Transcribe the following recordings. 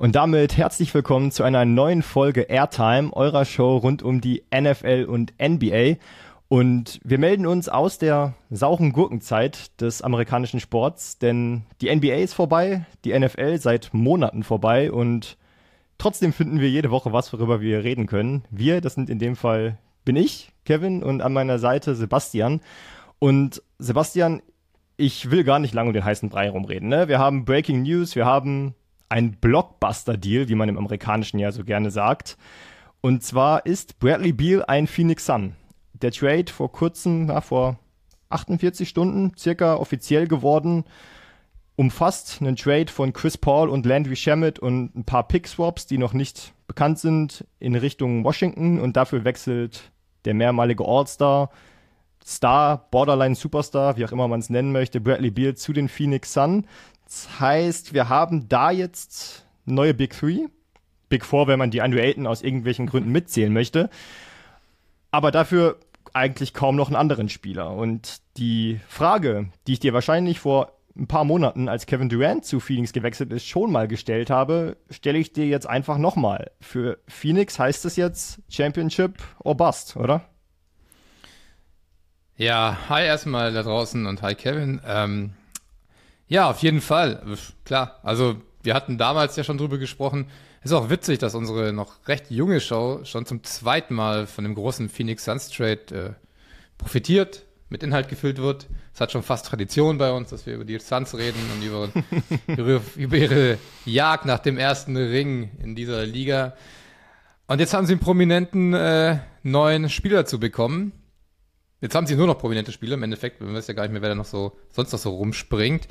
Und damit herzlich willkommen zu einer neuen Folge Airtime, eurer Show rund um die NFL und NBA. Und wir melden uns aus der sauren Gurkenzeit des amerikanischen Sports, denn die NBA ist vorbei, die NFL seit Monaten vorbei und trotzdem finden wir jede Woche was, worüber wir reden können. Wir, das sind in dem Fall bin ich, Kevin, und an meiner Seite Sebastian. Und Sebastian, ich will gar nicht lange um den heißen Brei rumreden. Ne? Wir haben Breaking News, wir haben ein Blockbuster-Deal, wie man im Amerikanischen ja so gerne sagt. Und zwar ist Bradley Beal ein Phoenix Sun. Der Trade vor kurzem, ja, vor 48 Stunden circa offiziell geworden, umfasst einen Trade von Chris Paul und Landry Shamet und ein paar Pick-Swaps, die noch nicht bekannt sind, in Richtung Washington und dafür wechselt der mehrmalige All-Star, Star, Borderline Superstar, wie auch immer man es nennen möchte, Bradley Beal zu den Phoenix Sun. Das heißt, wir haben da jetzt neue Big Three. Big Four, wenn man die Andrew Ayton aus irgendwelchen Gründen mitzählen möchte. Aber dafür eigentlich kaum noch einen anderen Spieler. Und die Frage, die ich dir wahrscheinlich vor ein paar Monaten, als Kevin Durant zu Phoenix gewechselt ist, schon mal gestellt habe, stelle ich dir jetzt einfach nochmal. Für Phoenix heißt es jetzt Championship or Bust, oder? Ja, hi erstmal da draußen und hi Kevin. Ähm, ja, auf jeden Fall. Klar, also wir hatten damals ja schon drüber gesprochen. Ist auch witzig, dass unsere noch recht junge Show schon zum zweiten Mal von dem großen Phoenix Suns Trade äh, profitiert, mit Inhalt gefüllt wird. Es hat schon fast Tradition bei uns, dass wir über die Suns reden und über, über, über ihre Jagd nach dem ersten Ring in dieser Liga. Und jetzt haben sie einen prominenten äh, neuen Spieler zu bekommen. Jetzt haben sie nur noch prominente Spieler im Endeffekt. Man weiß ja gar nicht mehr, wer da noch so, sonst noch so rumspringt.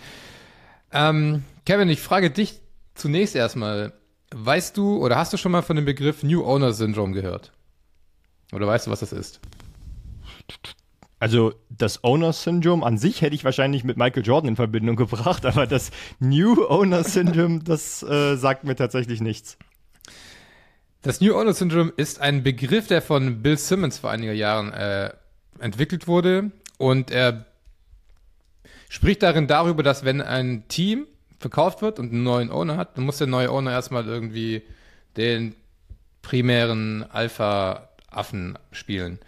Ähm, Kevin, ich frage dich zunächst erstmal. Weißt du oder hast du schon mal von dem Begriff New Owner Syndrome gehört? Oder weißt du, was das ist? Also das Owner Syndrome an sich hätte ich wahrscheinlich mit Michael Jordan in Verbindung gebracht, aber das New Owner Syndrome, das äh, sagt mir tatsächlich nichts. Das New Owner Syndrome ist ein Begriff, der von Bill Simmons vor einiger Jahren äh, entwickelt wurde und er spricht darin darüber, dass wenn ein Team verkauft wird und einen neuen Owner hat, dann muss der neue Owner erstmal irgendwie den primären Alpha-Affen spielen.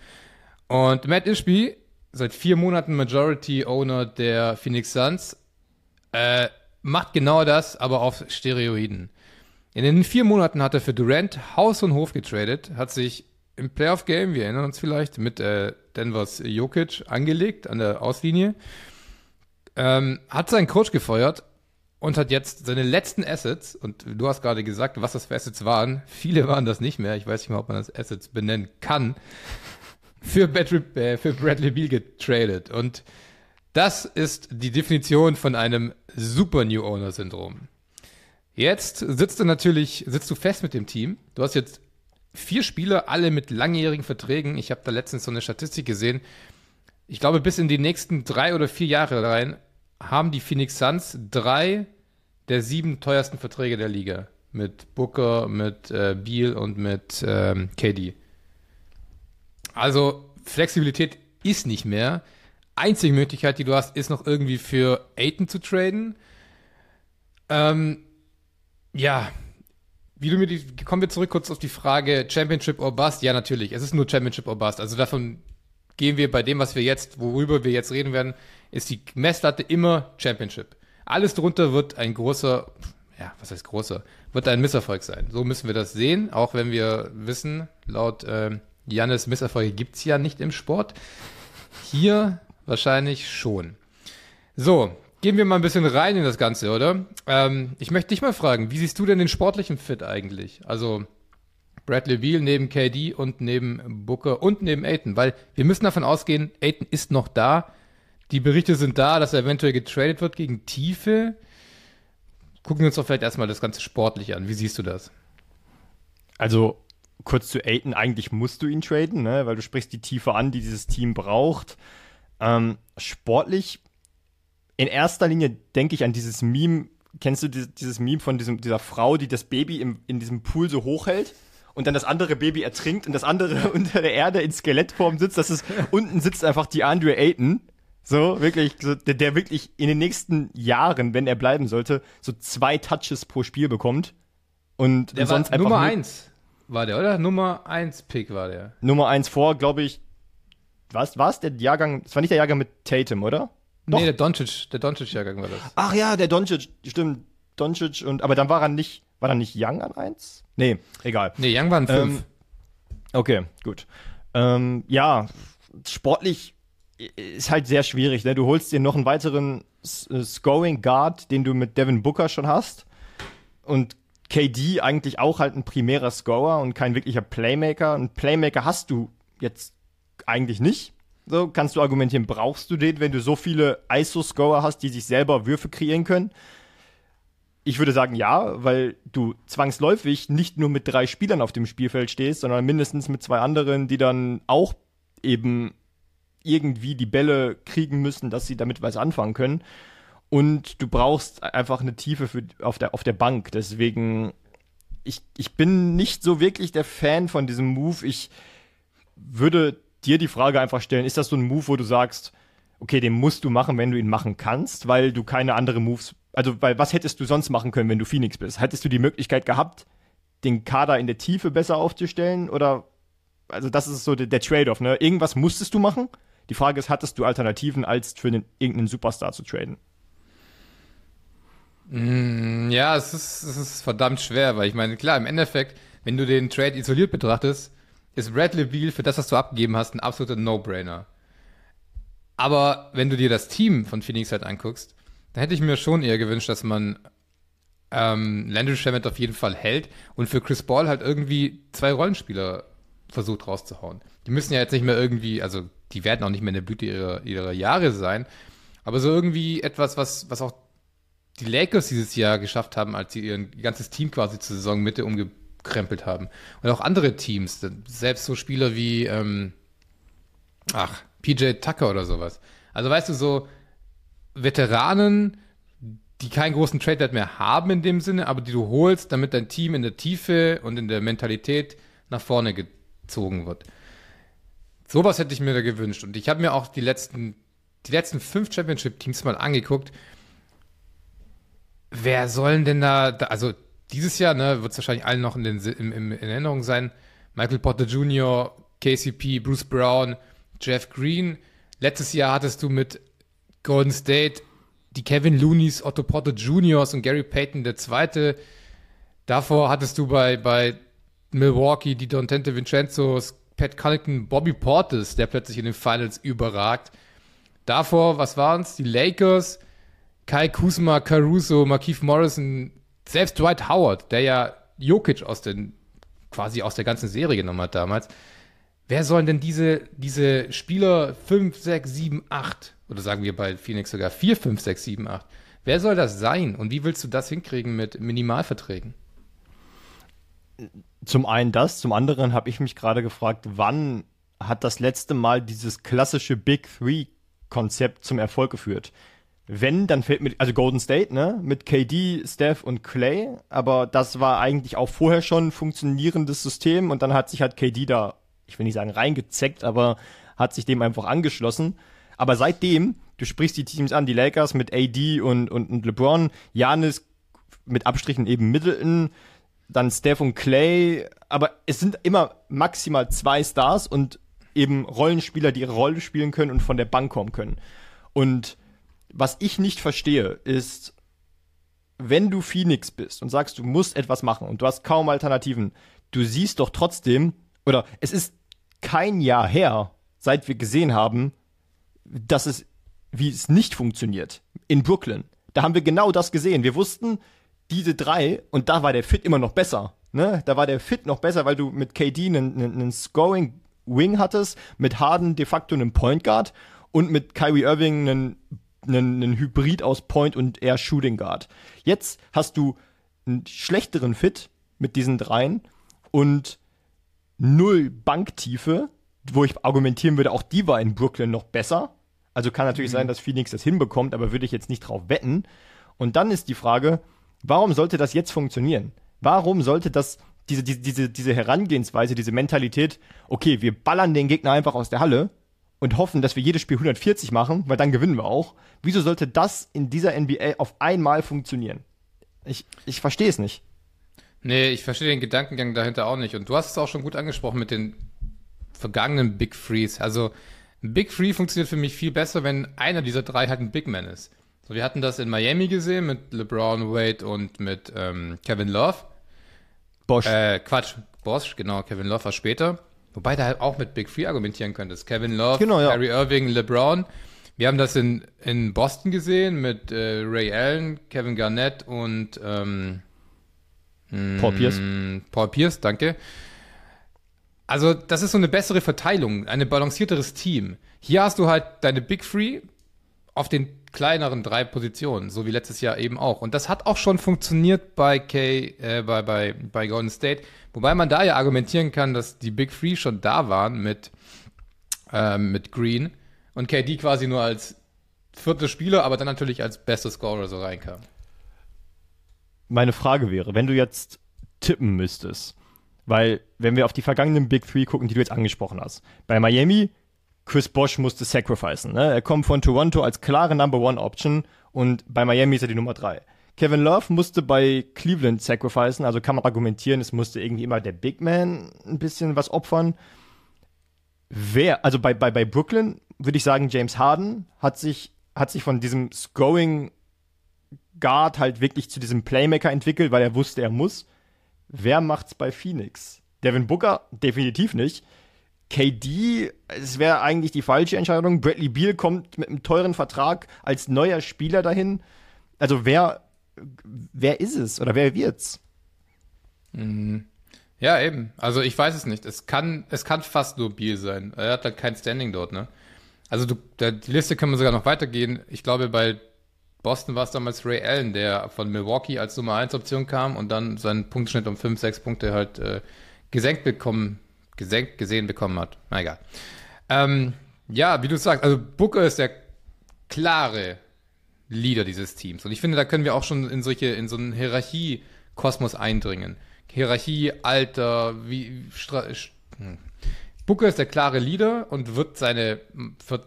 Und Matt Ishby, seit vier Monaten Majority Owner der Phoenix Suns, äh, macht genau das, aber auf Steroiden. In den vier Monaten hat er für Durant Haus und Hof getradet, hat sich im Playoff-Game, wir erinnern uns vielleicht, mit äh, Denvers Jokic angelegt an der Auslinie, ähm, hat seinen Coach gefeuert und hat jetzt seine letzten Assets, und du hast gerade gesagt, was das für Assets waren, viele waren das nicht mehr, ich weiß nicht mal, ob man das Assets benennen kann, für, Bradley, äh, für Bradley Beal getradet. Und das ist die Definition von einem Super New Owner Syndrom. Jetzt sitzt du natürlich, sitzt du fest mit dem Team. Du hast jetzt vier Spieler, alle mit langjährigen Verträgen. Ich habe da letztens so eine Statistik gesehen. Ich glaube, bis in die nächsten drei oder vier Jahre rein haben die Phoenix Suns drei der sieben teuersten Verträge der Liga. Mit Booker, mit äh, Beal und mit ähm, KD. Also Flexibilität ist nicht mehr. Einzige Möglichkeit, die du hast, ist noch irgendwie für Aiton zu traden. Ähm, ja, wie du mir die, kommen wir zurück kurz auf die Frage Championship or Bust. Ja, natürlich, es ist nur Championship or Bust. Also davon gehen wir bei dem, was wir jetzt, worüber wir jetzt reden werden, ist die Messlatte immer Championship. Alles drunter wird ein großer, ja, was heißt großer, wird ein Misserfolg sein. So müssen wir das sehen, auch wenn wir wissen, laut ähm, Jannes Misserfolge gibt's ja nicht im Sport. Hier wahrscheinlich schon. So, gehen wir mal ein bisschen rein in das Ganze, oder? Ähm, ich möchte dich mal fragen, wie siehst du denn den sportlichen Fit eigentlich? Also Bradley Beal neben KD und neben Booker und neben Aiton, weil wir müssen davon ausgehen, Aiton ist noch da. Die Berichte sind da, dass er eventuell getradet wird gegen Tiefe. Gucken wir uns doch vielleicht erstmal das ganze sportlich an. Wie siehst du das? Also kurz zu Aiton, eigentlich musst du ihn traden, ne? weil du sprichst die Tiefe an, die dieses Team braucht. Ähm, sportlich, in erster Linie denke ich an dieses Meme kennst du dieses, Meme von diesem, dieser Frau, die das Baby im, in diesem Pool so hochhält? Und dann das andere Baby ertrinkt und das andere unter der Erde in Skelettform sitzt. Das ist, unten sitzt einfach die Andre Ayton. So, wirklich, so, der, der wirklich in den nächsten Jahren, wenn er bleiben sollte, so zwei Touches pro Spiel bekommt. Und Der sonst war einfach Nummer 1 war der, oder? Nummer 1 Pick war der. Nummer eins vor, glaube ich. Was war es der Jahrgang? Es war nicht der Jahrgang mit Tatum, oder? Doch. Nee, der Doncic, der Doncic-Jahrgang war das. Ach ja, der Doncic, stimmt. Doncic und aber dann war er nicht, war er nicht Young an eins? Nee, egal. Nee, Young waren 5. Ähm, Okay, gut. Ähm, ja, sportlich ist halt sehr schwierig. Ne? Du holst dir noch einen weiteren äh, Scoring Guard, den du mit Devin Booker schon hast. Und KD eigentlich auch halt ein primärer Scorer und kein wirklicher Playmaker. Ein Playmaker hast du jetzt eigentlich nicht. So kannst du argumentieren, brauchst du den, wenn du so viele ISO-Scorer hast, die sich selber Würfe kreieren können? Ich würde sagen ja, weil du zwangsläufig nicht nur mit drei Spielern auf dem Spielfeld stehst, sondern mindestens mit zwei anderen, die dann auch eben irgendwie die Bälle kriegen müssen, dass sie damit was anfangen können. Und du brauchst einfach eine Tiefe für, auf, der, auf der Bank. Deswegen, ich, ich bin nicht so wirklich der Fan von diesem Move. Ich würde dir die Frage einfach stellen, ist das so ein Move, wo du sagst, okay, den musst du machen, wenn du ihn machen kannst, weil du keine andere Moves, also weil was hättest du sonst machen können, wenn du Phoenix bist? Hättest du die Möglichkeit gehabt, den Kader in der Tiefe besser aufzustellen oder also das ist so der, der Trade-off, ne? Irgendwas musstest du machen. Die Frage ist, hattest du Alternativen, als für den, irgendeinen Superstar zu traden? Ja, es ist, es ist verdammt schwer, weil ich meine, klar, im Endeffekt, wenn du den Trade isoliert betrachtest, ist Bradley Beal für das, was du abgegeben hast, ein absoluter No-Brainer. Aber wenn du dir das Team von Phoenix halt anguckst, dann hätte ich mir schon eher gewünscht, dass man ähm, Landry Shamet auf jeden Fall hält und für Chris Paul halt irgendwie zwei Rollenspieler versucht rauszuhauen. Die müssen ja jetzt nicht mehr irgendwie, also die werden auch nicht mehr in der Blüte ihrer, ihrer Jahre sein, aber so irgendwie etwas, was, was auch die Lakers dieses Jahr geschafft haben, als sie ihr ganzes Team quasi zur Saisonmitte umgekrempelt haben. Und auch andere Teams, selbst so Spieler wie, ähm, ach, PJ Tucker oder sowas. Also weißt du, so Veteranen, die keinen großen Trade-Wert mehr haben in dem Sinne, aber die du holst, damit dein Team in der Tiefe und in der Mentalität nach vorne gezogen wird. Sowas hätte ich mir da gewünscht. Und ich habe mir auch die letzten, die letzten fünf Championship-Teams mal angeguckt. Wer sollen denn da, da also dieses Jahr, ne, wird es wahrscheinlich allen noch in, den, im, im, in Erinnerung sein. Michael Potter Jr., KCP, Bruce Brown, Jeff Green. Letztes Jahr hattest du mit Golden State die Kevin Looneys, Otto Porter Juniors und Gary Payton der Zweite. Davor hattest du bei, bei Milwaukee die Dontente Vincenzos, Pat Connaughton, Bobby Portis, der plötzlich in den Finals überragt. Davor, was waren's? Die Lakers, Kai Kuzma, Caruso, Markeith Morrison, selbst Dwight Howard, der ja Jokic aus den, quasi aus der ganzen Serie genommen hat damals. Wer sollen denn diese, diese Spieler 5, 6, 7, 8, oder sagen wir bei Phoenix sogar 4, 5, 6, 7, 8, wer soll das sein und wie willst du das hinkriegen mit Minimalverträgen? Zum einen das, zum anderen habe ich mich gerade gefragt, wann hat das letzte Mal dieses klassische Big Three Konzept zum Erfolg geführt? Wenn, dann fällt mir, also Golden State, ne, mit KD, Steph und Clay, aber das war eigentlich auch vorher schon ein funktionierendes System und dann hat sich halt KD da, ich will nicht sagen reingezeckt, aber hat sich dem einfach angeschlossen. Aber seitdem, du sprichst die Teams an, die Lakers mit AD und, und, und LeBron, Janis mit Abstrichen eben Middleton, dann Steph und Clay, aber es sind immer maximal zwei Stars und eben Rollenspieler, die ihre Rolle spielen können und von der Bank kommen können. Und was ich nicht verstehe, ist, wenn du Phoenix bist und sagst, du musst etwas machen und du hast kaum Alternativen, du siehst doch trotzdem, oder es ist kein Jahr her, seit wir gesehen haben, dass es, wie es nicht funktioniert in Brooklyn. Da haben wir genau das gesehen. Wir wussten, diese drei, und da war der Fit immer noch besser. Ne? Da war der Fit noch besser, weil du mit KD einen, einen, einen Scoring Wing hattest, mit Harden de facto einen Point Guard und mit Kyrie Irving einen, einen, einen Hybrid aus Point und eher Shooting Guard. Jetzt hast du einen schlechteren Fit mit diesen dreien und null Banktiefe, wo ich argumentieren würde, auch die war in Brooklyn noch besser. Also kann natürlich sein, dass Phoenix das hinbekommt, aber würde ich jetzt nicht drauf wetten. Und dann ist die Frage, warum sollte das jetzt funktionieren? Warum sollte das, diese, diese, diese, Herangehensweise, diese Mentalität, okay, wir ballern den Gegner einfach aus der Halle und hoffen, dass wir jedes Spiel 140 machen, weil dann gewinnen wir auch. Wieso sollte das in dieser NBA auf einmal funktionieren? Ich, ich verstehe es nicht. Nee, ich verstehe den Gedankengang dahinter auch nicht. Und du hast es auch schon gut angesprochen mit den vergangenen Big Threes. Also ein Big Three funktioniert für mich viel besser, wenn einer dieser drei halt ein Big Man ist. So, wir hatten das in Miami gesehen mit LeBron, Wade und mit ähm, Kevin Love. Bosch. Äh, Quatsch, Bosch, genau, Kevin Love war später. Wobei du halt auch mit Big Three argumentieren könntest. Kevin Love, Genau, ja. Kyrie Irving, LeBron. Wir haben das in, in Boston gesehen mit äh, Ray Allen, Kevin Garnett und ähm, Paul Pierce. Mm, Paul Pierce, danke. Also, das ist so eine bessere Verteilung, ein balancierteres Team. Hier hast du halt deine Big Three auf den kleineren drei Positionen, so wie letztes Jahr eben auch. Und das hat auch schon funktioniert bei K, äh, bei, bei, bei Golden State. Wobei man da ja argumentieren kann, dass die Big Three schon da waren mit, ähm, mit Green und KD quasi nur als vierter Spieler, aber dann natürlich als bester Scorer so reinkam. meine Frage wäre, wenn du jetzt tippen müsstest, weil wenn wir auf die vergangenen Big Three gucken, die du jetzt angesprochen hast, bei Miami, Chris Bosch musste sacrificen. Ne? Er kommt von Toronto als klare Number One Option und bei Miami ist er die Nummer drei. Kevin Love musste bei Cleveland sacrificen, also kann man argumentieren, es musste irgendwie immer der Big Man ein bisschen was opfern. Wer, also bei, bei, bei Brooklyn würde ich sagen, James Harden hat sich, hat sich von diesem Scoring Guard halt wirklich zu diesem Playmaker entwickelt, weil er wusste, er muss. Wer macht's bei Phoenix? Devin Booker? Definitiv nicht. KD, es wäre eigentlich die falsche Entscheidung. Bradley Beal kommt mit einem teuren Vertrag als neuer Spieler dahin. Also wer, wer ist es oder wer wird's? Ja, eben. Also ich weiß es nicht. Es kann, es kann fast nur Biel sein. Er hat halt kein Standing dort, ne? Also du, der, die Liste können wir sogar noch weitergehen. Ich glaube, bei Boston war es damals Ray Allen, der von Milwaukee als Nummer 1 Option kam und dann seinen Punktschnitt um 5, 6 Punkte halt äh, gesenkt bekommen, gesenkt gesehen bekommen hat. Na egal. Ähm, ja, wie du sagst, also Booker ist der klare Leader dieses Teams. Und ich finde, da können wir auch schon in solche, in so einen Hierarchie-Kosmos eindringen. Hierarchie, Alter, wie, Stra hm. Booker ist der klare Leader und wird seine hm, wird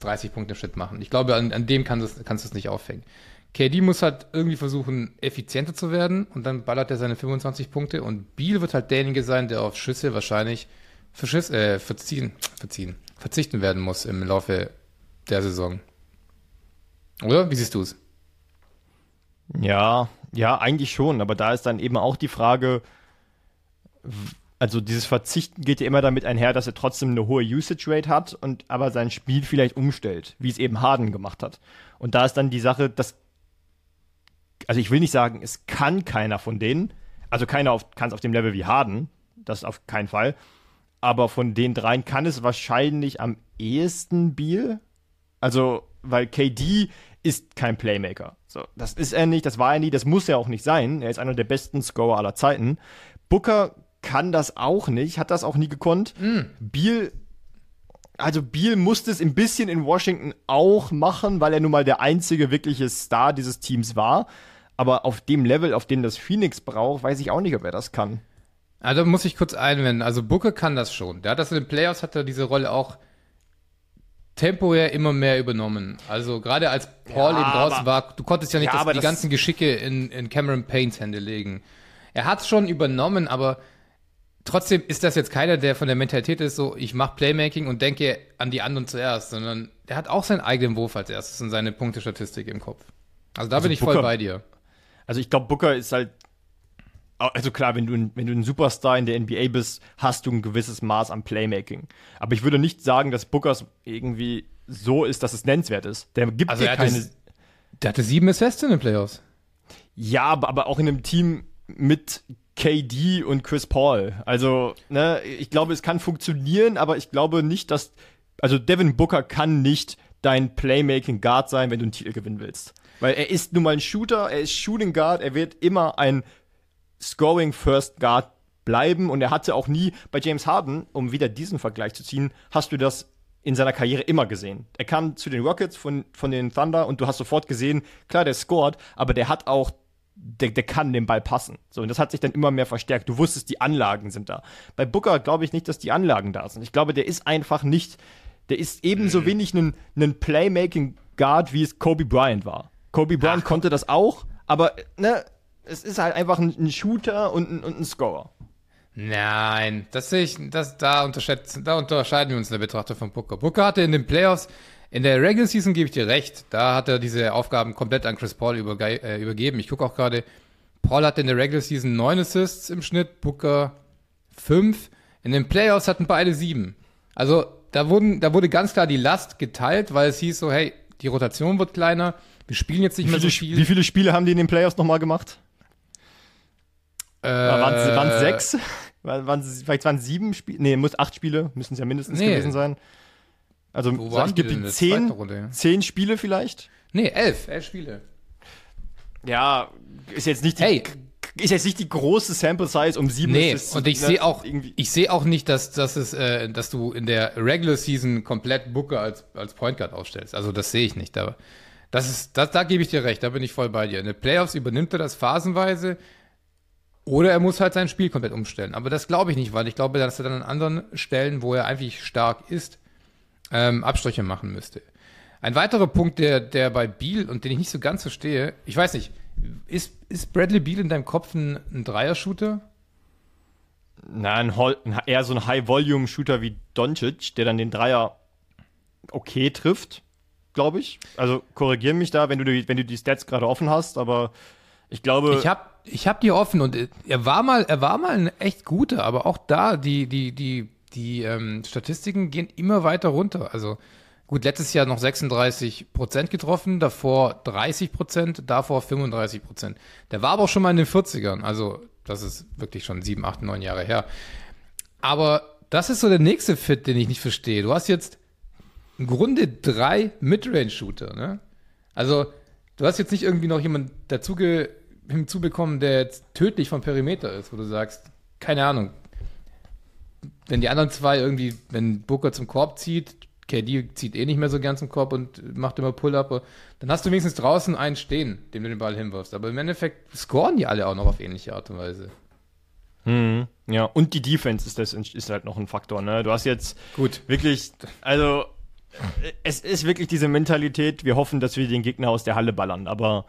30 Punkte im Schnitt machen. Ich glaube, an, an dem kannst du es nicht aufhängen. KD muss halt irgendwie versuchen, effizienter zu werden und dann ballert er seine 25 Punkte und Beal wird halt derjenige sein, der auf Schüsse wahrscheinlich verschiss, äh, verziehen, verziehen, verzichten werden muss im Laufe der Saison. Oder? Wie siehst du es? Ja, ja, eigentlich schon, aber da ist dann eben auch die Frage, also dieses Verzichten geht ja immer damit einher, dass er trotzdem eine hohe Usage Rate hat und aber sein Spiel vielleicht umstellt, wie es eben Harden gemacht hat. Und da ist dann die Sache, dass also ich will nicht sagen, es kann keiner von denen, also keiner kann es auf dem Level wie Harden, das auf keinen Fall, aber von den dreien kann es wahrscheinlich am ehesten Beal, also, weil KD ist kein Playmaker. So, das ist er nicht, das war er nie, das muss er auch nicht sein. Er ist einer der besten Scorer aller Zeiten. Booker kann das auch nicht, hat das auch nie gekonnt. Beal, also Beal musste es ein bisschen in Washington auch machen, weil er nun mal der einzige wirkliche Star dieses Teams war. Aber auf dem Level, auf dem das Phoenix braucht, weiß ich auch nicht, ob er das kann. Also muss ich kurz einwenden. Also Booker kann das schon. Der hat das in den Playoffs, hat er diese Rolle auch temporär immer mehr übernommen. Also gerade als Paul Ja, eben draußen aber- war, du konntest ja nicht Ja, das, aber die das- ganzen Geschicke in, in Cameron Paynes Hände legen. Er hat es schon übernommen, aber trotzdem ist das jetzt keiner, der von der Mentalität ist, so ich mache Playmaking und denke an die anderen zuerst, sondern der hat auch seinen eigenen Wurf als erstes und seine Punktestatistik im Kopf. Also da bin ich voll Booker- bei dir. Also ich glaube, Booker ist halt. Also klar, wenn du, ein- wenn du ein Superstar in der NBA bist, hast du ein gewisses Maß an Playmaking. Aber ich würde nicht sagen, dass Bookers irgendwie so ist, dass es nennenswert ist. Der gibt Also dir er hatte, keine. der hatte sieben Assists in den Playoffs. Ja, aber, aber auch in einem Team mit KD und Chris Paul. Also, ne, ich glaube, es kann funktionieren, aber ich glaube nicht, dass. Also, Devin Booker kann nicht dein Playmaking Guard sein, wenn du einen Titel gewinnen willst. Weil er ist nun mal ein Shooter, er ist Shooting Guard, er wird immer ein Scoring First Guard bleiben und er hatte auch nie bei James Harden, um wieder diesen Vergleich zu ziehen, hast du das in seiner Karriere immer gesehen. Er kam zu den Rockets von, von den Thunder und du hast sofort gesehen, klar, der scored, aber der hat auch, der, der kann den Ball passen. So, und das hat sich dann immer mehr verstärkt. Du wusstest, die Anlagen sind da. Bei Booker glaube ich nicht, dass die Anlagen da sind. Ich glaube, der ist einfach nicht, der ist ebenso wenig ein, ein Playmaking Guard, wie es Kobe Bryant war. Kobe Bryant konnte das auch, aber ne, es ist halt einfach ein, ein Shooter und ein, und ein Scorer. Nein, das sehe ich, das, da, unterschätzen, da unterscheiden wir uns in der Betrachtung von Booker. Booker hatte in den Playoffs, in der Regular Season gebe ich dir recht, da hat er diese Aufgaben komplett an Chris Paul überge äh, übergeben. Ich gucke auch gerade, Paul hatte in der Regular Season neun Assists im Schnitt, Booker fünf. In den Playoffs hatten beide sieben. Also da, wurden, da wurde ganz klar die Last geteilt, weil es hieß so, hey, die Rotation wird kleiner, wir spielen jetzt nicht Wie mehr so viele, viel. wie viele Spiele haben die in den Playoffs nochmal gemacht? äh, Waren es sechs? Waren es, vielleicht waren es sieben Spiele? Nee, muss acht Spiele, müssen es ja mindestens Nee. gewesen sein. Also waren ich die zehn, zehn Spiele vielleicht. Nee, elf, elf Spiele. Ja, ist jetzt nicht die, Hey. ist jetzt nicht die große Sample Size um sieben Nee, Assists und ich ne, sehe auch, irgendwie. ich sehe auch nicht, dass, dass, es, äh, dass du in der Regular Season komplett Booker als, als Point Guard aufstellst. Also das sehe ich nicht. Aber das ist, das, da gebe ich dir recht, da bin ich voll bei dir. In den Playoffs übernimmt er das phasenweise oder er muss halt sein Spiel komplett umstellen. Aber das glaube ich nicht, weil ich glaube, dass er dann an anderen Stellen, wo er eigentlich stark ist, ähm, Abstriche machen müsste. Ein weiterer Punkt, der, der bei Beal und den ich nicht so ganz verstehe, ich weiß nicht, ist, ist Bradley Beal in deinem Kopf ein, ein Dreier-Shooter? Na, eher so ein High-Volume-Shooter wie Doncic, der dann den Dreier okay trifft, glaube ich. Also korrigier mich da, wenn du die, wenn du die Stats gerade offen hast, aber ich glaube. Ich habe ich hab die offen und äh, er war mal, er war mal ein echt guter, aber auch da, die, die, die, die ähm, Statistiken gehen immer weiter runter. Also gut, letztes Jahr noch 36 Prozent getroffen, davor 30 Prozent, davor 35 Prozent. Der war aber auch schon mal in den 40ern, also das ist wirklich schon sieben, acht, neun Jahre her. Aber das ist so der nächste Fit, den ich nicht verstehe. Du hast jetzt im Grunde drei Midrange-Shooter, ne? Also, du hast jetzt nicht irgendwie noch jemand dazu hinzubekommen, der jetzt tödlich vom Perimeter ist, wo du sagst, keine Ahnung, wenn die anderen zwei irgendwie, wenn Booker zum Korb zieht, KD zieht eh nicht mehr so gern zum Korb und macht immer Pull-Up, dann hast du wenigstens draußen einen stehen, dem du den Ball hinwirfst. Aber im Endeffekt scoren die alle auch noch auf ähnliche Art und Weise. Mhm. Ja, und die Defense ist, das, ist halt noch ein Faktor. Ne? Du hast jetzt Gut. wirklich, also es ist wirklich diese Mentalität, wir hoffen, dass wir den Gegner aus der Halle ballern. Aber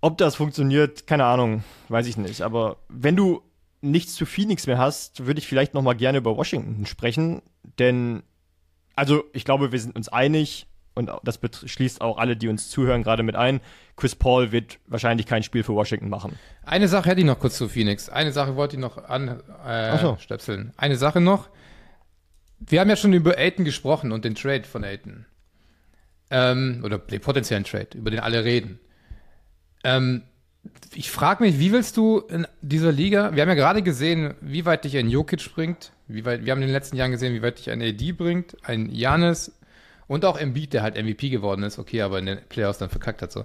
ob das funktioniert, keine Ahnung, weiß ich nicht. Aber wenn du nichts zu Phoenix mehr hast, würde ich vielleicht noch mal gerne über Washington sprechen. Denn, also ich glaube, wir sind uns einig, und das schließt auch alle, die uns zuhören, gerade mit ein. Chris Paul wird wahrscheinlich kein Spiel für Washington machen. Eine Sache hätte ich noch kurz zu Phoenix. Eine Sache wollte ich noch Ach so. anstöpseln. Eine Sache noch. Wir haben ja schon über Aiton gesprochen und den Trade von Aiton. Ähm, oder den potenziellen Trade, über den alle reden. Ähm, ich frage mich, wie willst du in dieser Liga, wir haben ja gerade gesehen, wie weit dich ein Jokic bringt, wie weit, wir haben in den letzten Jahren gesehen, wie weit dich ein AD bringt, ein Janis und auch Embiid, der halt MVP geworden ist, okay, aber in den Playoffs dann verkackt hat so.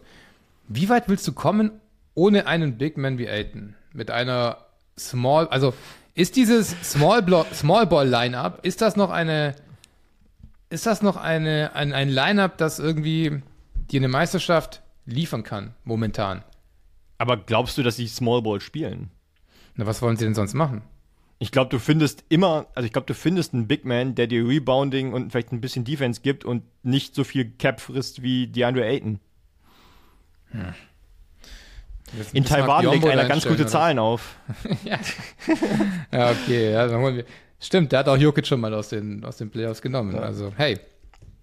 Wie weit willst du kommen ohne einen Big Man wie Aiton? Mit einer Small, also ist dieses Small, Small Ball Lineup, ist das noch eine, ist das noch eine, ein, ein Lineup, das irgendwie dir eine Meisterschaft liefern kann, momentan? Aber glaubst du, dass sie Small Ball spielen? Na, was wollen sie denn sonst machen? Ich glaube, du findest immer, also ich glaube, du findest einen Big Man, der dir Rebounding und vielleicht ein bisschen Defense gibt und nicht so viel Cap frisst wie DeAndre Ayton. Jetzt In Taiwan legt einer ganz gute oder? Zahlen auf. Ja, okay, ja, dann holen wir. Stimmt, der hat auch Jokic schon mal aus den, aus den Playoffs genommen. Also, hey,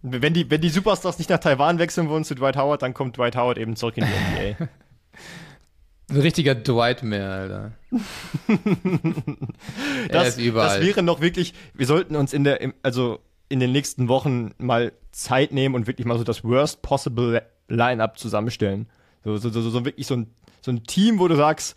Wenn die, wenn die Superstars nicht nach Taiwan wechseln wollen zu Dwight Howard, dann kommt Dwight Howard eben zurück in die NBA. ein richtiger Dwight mehr, Alter. er Das, ist überall. das wäre noch wirklich, wir sollten uns in der, also in den nächsten Wochen mal Zeit nehmen und wirklich mal so das worst possible Line-Up zusammenstellen. So, so, so, so wirklich so ein, so ein Team, wo du sagst,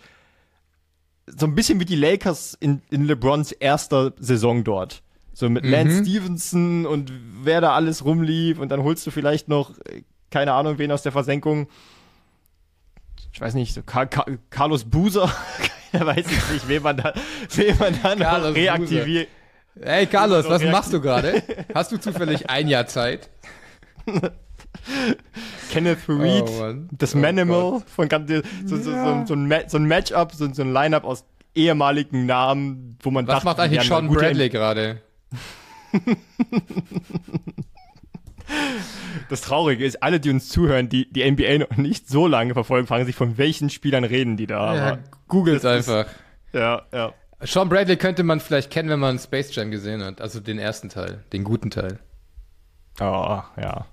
so ein bisschen wie die Lakers in, in LeBrons erster Saison dort. So mit Lance Stevenson und wer da alles rumlief und dann holst du vielleicht noch, äh, keine Ahnung, wen aus der Versenkung. Ich weiß nicht, so Ka Ka Carlos Buser, da weiß ich nicht, wen man da, wen man da noch reaktiviert. Hey Carlos, was machst du gerade? Hast du zufällig ein Jahr Zeit? Kenneth Reed, Oh, das Oh Manimal Gott. von ganz- so, so, so, so, ein, so ein Matchup, so, so ein Line-Up aus ehemaligen Namen, wo man Was dachte, macht eigentlich Sean Bradley gerade? Das Traurige ist, alle, die uns zuhören, die die NBA noch nicht so lange verfolgen, fragen sich, von welchen Spielern reden die da. Ja, googelt ist- einfach. ja, ja. Sean Bradley könnte man vielleicht kennen, wenn man Space Jam gesehen hat. Also den ersten Teil, den guten Teil. Oh, ja.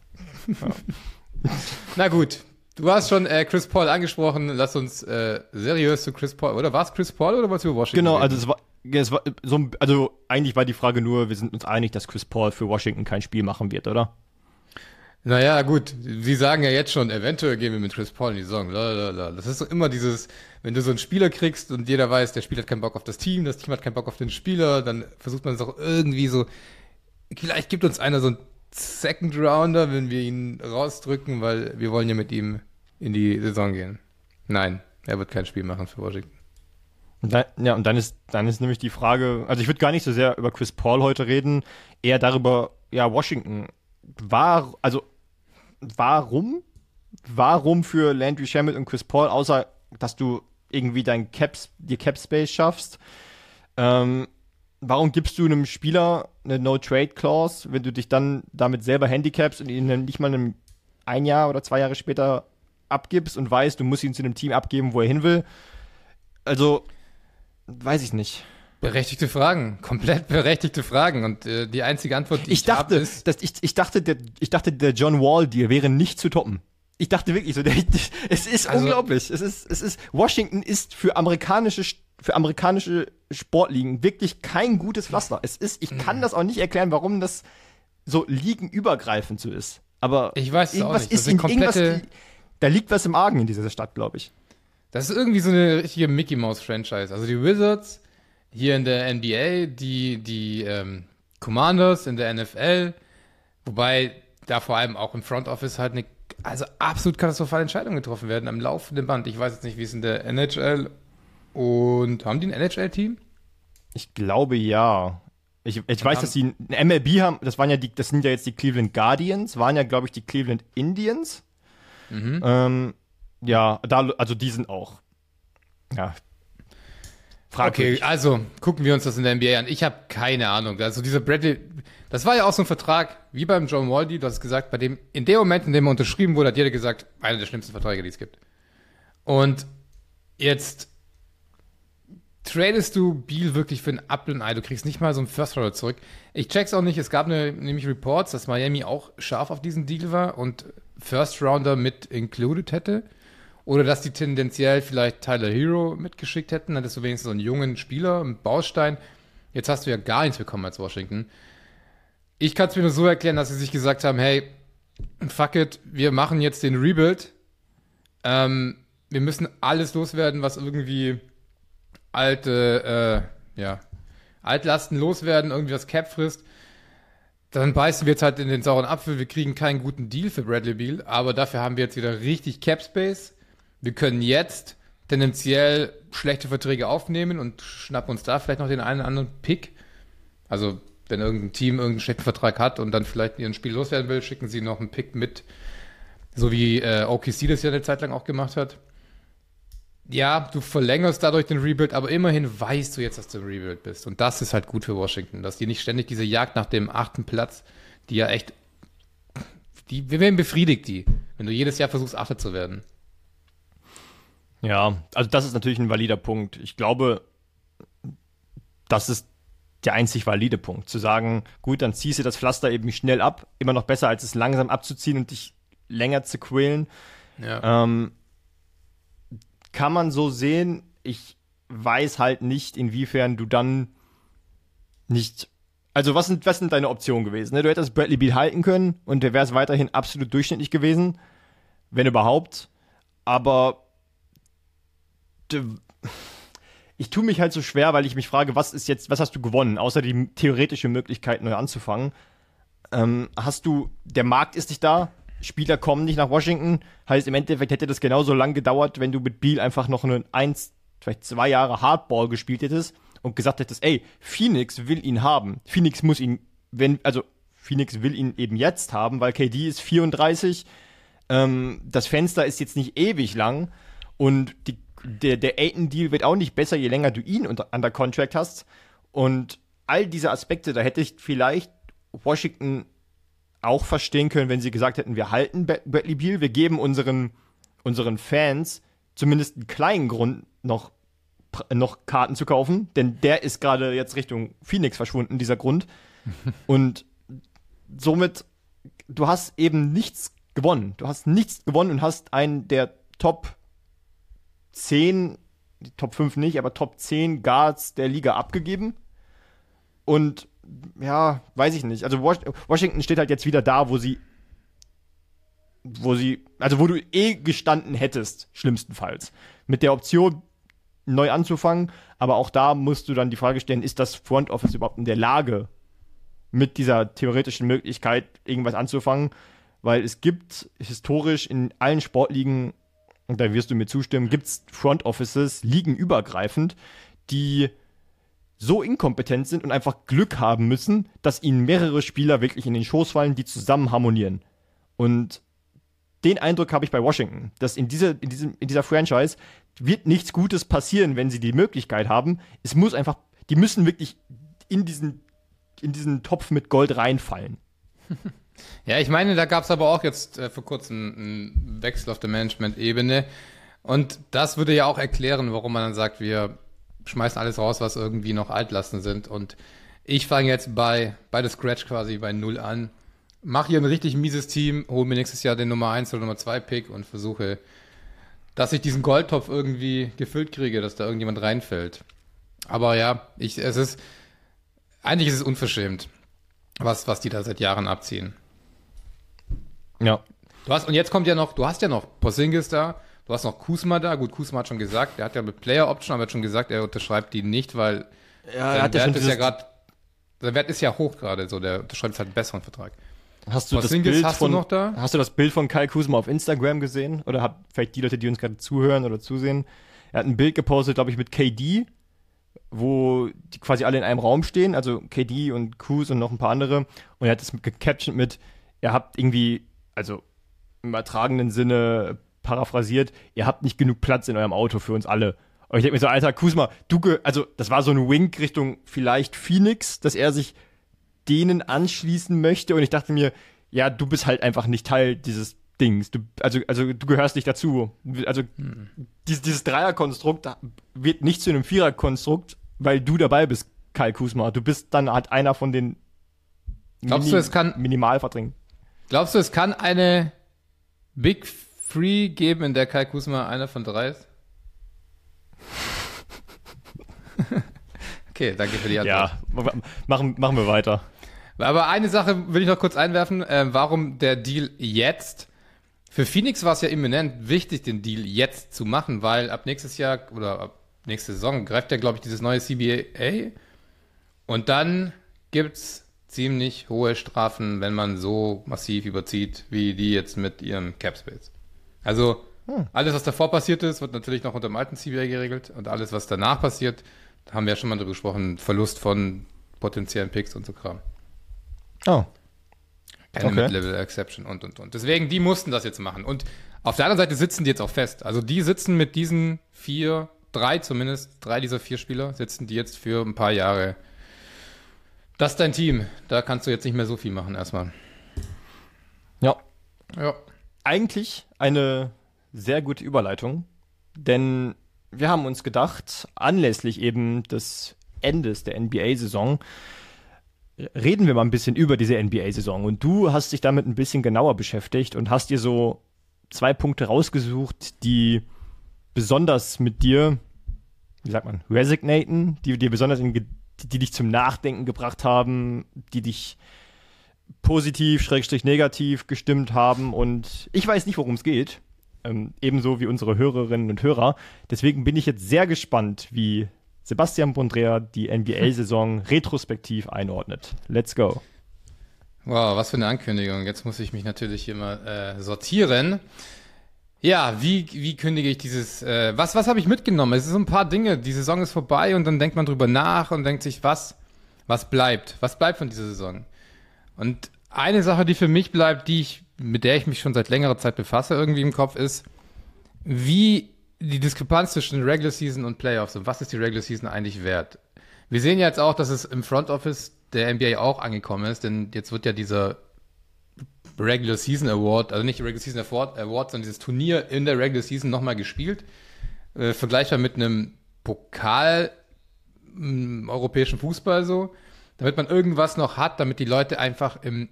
Na gut, du hast schon äh, Chris Paul angesprochen. Lass uns äh, seriös zu Chris Paul. Oder war es Chris Paul oder was über Washington? Genau, also es war, es war so, ein- also eigentlich war die Frage nur, wir sind uns einig, dass Chris Paul für Washington kein Spiel machen wird, oder? Naja, gut, sie sagen ja jetzt schon, eventuell gehen wir mit Chris Paul in die Saison. Lalalala. Das ist so immer dieses, wenn du so einen Spieler kriegst und jeder weiß, der Spieler hat keinen Bock auf das Team, das Team hat keinen Bock auf den Spieler, dann versucht man es auch irgendwie so, vielleicht gibt uns einer so einen Second Rounder, wenn wir ihn rausdrücken, weil wir wollen ja mit ihm in die Saison gehen. Nein, er wird kein Spiel machen für Washington. Und dann, ja, und dann ist, dann ist nämlich die Frage, also ich würde gar nicht so sehr über Chris Paul heute reden, eher darüber, ja, Washington war, also warum? Warum für Landry Shamet und Chris Paul, außer dass du irgendwie dein Caps, die Cap Space schaffst? Ähm, warum gibst du einem Spieler eine No-Trade-Clause, wenn du dich dann damit selber handicapst und ihn dann nicht mal einem, ein Jahr oder zwei Jahre später abgibst und weißt, du musst ihn zu einem Team abgeben, wo er hin will? Also, weiß ich nicht. Berechtigte Fragen, komplett berechtigte Fragen. Und äh, die einzige Antwort, die ich, Ich dachte, ist, dass ich, ich dachte, der, ich dachte, der John Wall Deal wäre nicht zu toppen. Ich dachte wirklich so, der, es ist Also- unglaublich. Es ist, es ist, Washington ist für amerikanische, für amerikanische Sportligen wirklich kein gutes Pflaster. Es ist, ich Mhm. kann das auch nicht erklären, warum das so ligenübergreifend so ist. Aber Ich weiß es auch nicht. Ist in irgendwas, da liegt was im Argen in dieser Stadt, glaube ich. Das ist irgendwie so eine richtige Mickey Mouse Franchise. Also die Wizards hier in der NBA, die, die ähm, Commanders in der NFL, wobei da vor allem auch im Front Office halt eine also absolut katastrophale Entscheidungen getroffen werden am laufenden Band. Ich weiß jetzt nicht, wie es in der NHL und haben die ein NHL-Team? Ich glaube ja. Ich, ich weiß, dass sie ein MLB haben, das waren ja die, das sind ja jetzt die Cleveland Guardians, waren ja, glaube ich, die Cleveland Indians. Mhm. Ähm, ja, da, also die sind auch. Ja. Okay, Fragwürdig. also gucken wir uns das in der NBA an. Ich habe keine Ahnung. Also dieser Bradley, das war ja auch so ein Vertrag wie beim John Waldy, du hast gesagt, bei dem in dem Moment, in dem er unterschrieben wurde, hat jeder gesagt, einer der schlimmsten Verträge, die es gibt. Und jetzt tradest du Beal wirklich für einen Apfel und ein Ei. Du kriegst nicht mal so einen First Rounder zurück. Ich check's auch nicht. Es gab ne, nämlich Reports, dass Miami auch scharf auf diesen Deal war und First Rounder mit included hätte. Oder dass die tendenziell vielleicht Tyler Hero mitgeschickt hätten. Dann hättest du wenigstens so einen jungen Spieler, einen Baustein. Jetzt hast du ja gar nichts bekommen als Washington. Ich kann es mir nur so erklären, dass sie sich gesagt haben, hey, fuck it, wir machen jetzt den Rebuild. Ähm, wir müssen alles loswerden, was irgendwie alte, äh, ja, Altlasten loswerden, irgendwie was Cap frisst. Dann beißen wir jetzt halt in den sauren Apfel. Wir kriegen keinen guten Deal für Bradley Beal, aber dafür haben wir jetzt wieder richtig Cap Space. Wir können jetzt tendenziell schlechte Verträge aufnehmen und schnappen uns da vielleicht noch den einen oder anderen Pick. Also, wenn irgendein Team irgendeinen schlechten Vertrag hat und dann vielleicht ihren Spiel loswerden will, schicken sie noch einen Pick mit, so wie äh, OKC das ja eine Zeit lang auch gemacht hat. Ja, du verlängerst dadurch den Rebuild, aber immerhin weißt du jetzt, dass du im Rebuild bist. Und das ist halt gut für Washington, dass die nicht ständig diese Jagd nach dem achten Platz, die ja echt, die, wir werden befriedigt, die, wenn du jedes Jahr versuchst, Achter zu werden. Ja, also das ist natürlich ein valider Punkt. Ich glaube, das ist der einzig valide Punkt. Zu sagen, gut, dann ziehst du das Pflaster eben schnell ab. Immer noch besser, als es langsam abzuziehen und dich länger zu quälen. Ja. Ähm, kann man so sehen. Ich weiß halt nicht, inwiefern du dann nicht. Also, was sind, was sind deine Optionen gewesen? Ne? Du hättest Bradley Beal halten können und der wäre es weiterhin absolut durchschnittlich gewesen, wenn überhaupt. Aber ich tue mich halt so schwer, weil ich mich frage, was ist jetzt, was hast du gewonnen, außer die theoretische Möglichkeit, neu anzufangen? Ähm, hast du, der Markt ist nicht da, Spieler kommen nicht nach Washington, heißt im Endeffekt hätte das genauso lang gedauert, wenn du mit Beal einfach noch einen eins, vielleicht zwei Jahre Hardball gespielt hättest und gesagt hättest, ey, Phoenix will ihn haben. Phoenix muss ihn, wenn, also Phoenix will ihn eben jetzt haben, weil KD ist 34. Ähm, das Fenster ist jetzt nicht ewig lang und die, der, der Aiton-Deal wird auch nicht besser, je länger du ihn unter, under Contract hast. Und all diese Aspekte, da hätte ich vielleicht Washington auch verstehen können, wenn sie gesagt hätten, wir halten Bradley Beal, wir geben unseren, unseren Fans zumindest einen kleinen Grund noch, noch Karten zu kaufen, denn der ist gerade jetzt Richtung Phoenix verschwunden, dieser Grund. Und somit, du hast eben nichts gewonnen. Du hast nichts gewonnen und hast einen der Top 10, Top 5 nicht, aber Top 10 Guards der Liga abgegeben. Und ja, weiß ich nicht. Also Washington steht halt jetzt wieder da, wo sie wo sie, also wo du eh gestanden hättest, schlimmstenfalls. Mit der Option, neu anzufangen, aber auch da musst du dann die Frage stellen, ist das Front Office überhaupt in der Lage, mit dieser theoretischen Möglichkeit irgendwas anzufangen? Weil es gibt historisch in allen Sportligen, und da wirst du mir zustimmen, gibt es Front Offices, ligenübergreifend, die so inkompetent sind und einfach Glück haben müssen, dass ihnen mehrere Spieler wirklich in den Schoß fallen, die zusammen harmonieren. Und den Eindruck habe ich bei Washington, dass in, diese, in, diesem, in dieser Franchise wird nichts Gutes passieren, wenn sie die Möglichkeit haben. Es muss einfach, die müssen wirklich in diesen, in diesen Topf mit Gold reinfallen. Ja, ich meine, da gab es aber auch jetzt äh, vor kurzem einen Wechsel auf der Management-Ebene. Und das würde ja auch erklären, warum man dann sagt, wir schmeißen alles raus, was irgendwie noch Altlasten sind. Und ich fange jetzt bei, bei der Scratch quasi bei Null an. Mach hier ein richtig mieses Team, hole mir nächstes Jahr den Nummer 1 oder Nummer 2 Pick und versuche, dass ich diesen Goldtopf irgendwie gefüllt kriege, dass da irgendjemand reinfällt. Aber ja, ich, es ist, eigentlich ist es unverschämt, was, was die da seit Jahren abziehen. Ja. Du hast, und jetzt kommt ja noch, du hast ja noch Porzingis da, Du hast noch Kusma da. Gut, Kusma hat schon gesagt, der hat ja mit Player Option, aber er hat schon gesagt, er unterschreibt die nicht, weil ja, sein hat Wert ja ist ja gerade, sein Wert ist ja hoch gerade, so der unterschreibt halt einen besseren Vertrag. Hast du, das Porzingis Bild hast du von, noch da? hast du das Bild von Kai Kusma auf Instagram gesehen? Oder hat vielleicht die Leute, die uns gerade zuhören oder zusehen? Er hat ein Bild gepostet, glaube ich, mit KD, wo die quasi alle in einem Raum stehen, also KD und Kuz und noch ein paar andere. Und er hat es gecaptioned mit, ihr habt irgendwie, also im übertragenen Sinne paraphrasiert, ihr habt nicht genug Platz in eurem Auto für uns alle. Und ich denke mir so, Alter, Kusma, du, also das war so ein Wink Richtung vielleicht Phoenix, dass er sich denen anschließen möchte. Und ich dachte mir, ja, du bist halt einfach nicht Teil dieses Dings. Du, also, also du gehörst nicht dazu. Also hm. dieses, dieses Dreierkonstrukt wird nicht zu einem Viererkonstrukt, weil du dabei bist, Kai Kusma. Du bist dann halt einer von den Glaubst Mini du, es kann Minimalverträgen. Glaubst du, es kann eine Big Free geben, in der Kai Kusma einer von drei ist? okay, danke für die Antwort. Ja, machen, machen wir weiter. Aber eine Sache will ich noch kurz einwerfen, äh, warum der Deal jetzt? Für Phoenix war es ja imminent wichtig, den Deal jetzt zu machen, weil ab nächstes Jahr oder ab nächste Saison greift ja, glaube ich, dieses neue CBA. Und dann gibt es ziemlich hohe Strafen, wenn man so massiv überzieht, wie die jetzt mit ihrem Cap Space. Also hm. alles, was davor passiert ist, wird natürlich noch unter dem alten CBA geregelt und alles, was danach passiert, haben wir ja schon mal drüber gesprochen, Verlust von potenziellen Picks und so Kram. Oh. Keine okay. Mid-Level-Exception und, und, und. Deswegen, die mussten das jetzt machen. Und auf der anderen Seite sitzen die jetzt auch fest. Also die sitzen mit diesen vier, drei zumindest, drei dieser vier Spieler, sitzen die jetzt für ein paar Jahre. Das ist dein Team. Da kannst du jetzt nicht mehr so viel machen erstmal. Ja. Ja eigentlich eine sehr gute Überleitung, denn wir haben uns gedacht, anlässlich eben des Endes der NBA-Saison, reden wir mal ein bisschen über diese NBA-Saison. Und du hast dich damit ein bisschen genauer beschäftigt und hast dir so zwei Punkte rausgesucht, die besonders mit dir, wie sagt man, resignaten, die dir besonders in, die, die dich zum Nachdenken gebracht haben, die dich positiv, schrägstrich negativ gestimmt haben und ich weiß nicht, worum es geht. Ähm, ebenso wie unsere Hörerinnen und Hörer. Deswegen bin ich jetzt sehr gespannt, wie Sebastian Bondrea die NBA-Saison retrospektiv einordnet. Let's go. Wow, was für eine Ankündigung. Jetzt muss ich mich natürlich hier mal äh, sortieren. Ja, wie, wie kündige ich dieses, äh, was, was habe ich mitgenommen? Es sind so ein paar Dinge, die Saison ist vorbei und dann denkt man drüber nach und denkt sich, was, was bleibt? Was bleibt von dieser Saison? Und eine Sache, die für mich bleibt, die ich, mit der ich mich schon seit längerer Zeit befasse, irgendwie im Kopf ist, wie die Diskrepanz zwischen Regular Season und Playoffs und was ist die Regular Season eigentlich wert? Wir sehen ja jetzt auch, dass es im Front Office der NBA auch angekommen ist, denn jetzt wird ja dieser Regular Season Award, also nicht Regular Season Award, sondern dieses Turnier in der Regular Season nochmal gespielt. Äh, vergleichbar mit einem Pokal im europäischen Fußball so, damit man irgendwas noch hat, damit die Leute einfach im,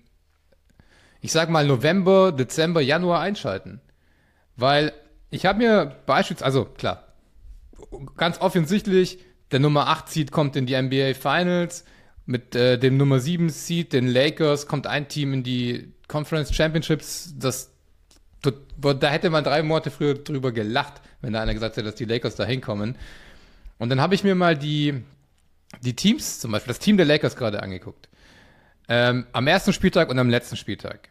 ich sag mal, November, Dezember, Januar einschalten. Weil ich habe mir beispielsweise, also klar, ganz offensichtlich, der Nummer 8 Seed kommt in die NBA Finals, mit äh, dem Nummer 7 Seed, den Lakers, kommt ein Team in die Conference Championships. Das, da hätte man drei Monate früher drüber gelacht, wenn da einer gesagt hätte, dass die Lakers da hinkommen. Und dann habe ich mir mal die, die Teams, zum Beispiel das Team der Lakers gerade angeguckt. Ähm, am ersten Spieltag und am letzten Spieltag.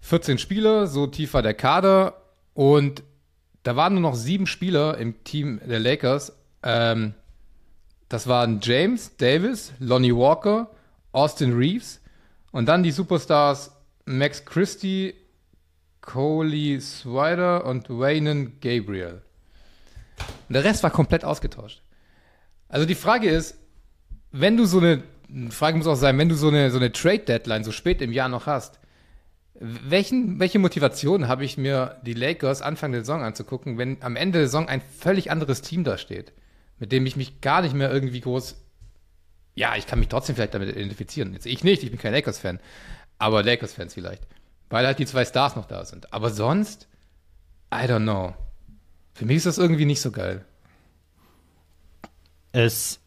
14 Spieler, so tief war der Kader. Und da waren nur noch sieben Spieler im Team der Lakers. Ähm, das waren James Davis, Lonnie Walker, Austin Reeves und dann die Superstars Max Christie, Coley Swider und Wayne Gabriel. Und der Rest war komplett ausgetauscht. Also die Frage ist, wenn du so eine, Frage muss auch sein, wenn du so eine, so eine Trade-Deadline so spät im Jahr noch hast, welchen, welche Motivation habe ich mir die Lakers Anfang der Saison anzugucken, wenn am Ende der Saison ein völlig anderes Team da steht? mit dem ich mich gar nicht mehr irgendwie groß. Ja, ich kann mich trotzdem vielleicht damit identifizieren. Jetzt ich nicht, ich bin kein Lakers-Fan. Aber Lakers-Fans vielleicht. Weil halt die zwei Stars noch da sind. Aber sonst, I don't know. Für mich ist das irgendwie nicht so geil. Es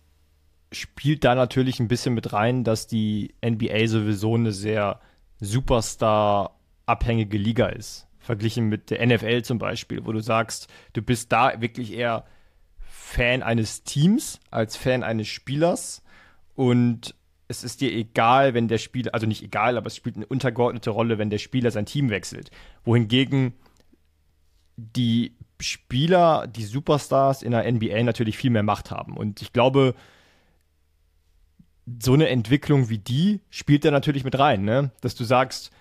spielt da natürlich ein bisschen mit rein, dass die NBA sowieso eine sehr Superstar-abhängige Liga ist. Verglichen mit der NFL zum Beispiel, wo du sagst, du bist da wirklich eher Fan eines Teams, als Fan eines Spielers und es ist dir egal, wenn der Spieler, also nicht egal, aber es spielt eine untergeordnete Rolle, wenn der Spieler sein Team wechselt. Wohingegen die Spieler, die Superstars in der NBA natürlich viel mehr Macht haben. Und ich glaube, so eine Entwicklung wie die spielt da natürlich mit rein, ne? Dass du sagst,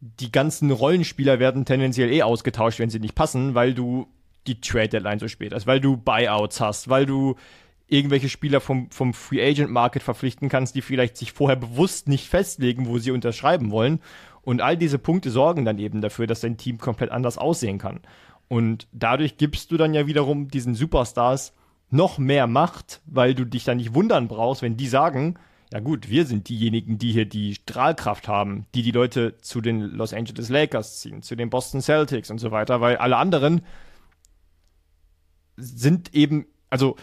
die ganzen Rollenspieler werden tendenziell eh ausgetauscht, wenn sie nicht passen, weil du die Trade Deadline so spät ist, weil du Buyouts hast, weil du irgendwelche Spieler vom, vom Free Agent Market verpflichten kannst, die vielleicht sich vorher bewusst nicht festlegen, wo sie unterschreiben wollen. Und all diese Punkte sorgen dann eben dafür, dass dein Team komplett anders aussehen kann. Und dadurch gibst du dann ja wiederum diesen Superstars noch mehr Macht, weil du dich dann nicht wundern brauchst, wenn die sagen, ja gut, wir sind diejenigen, die hier die Strahlkraft haben, die die Leute zu den Los Angeles Lakers ziehen, zu den Boston Celtics und so weiter, weil alle anderen sind eben, also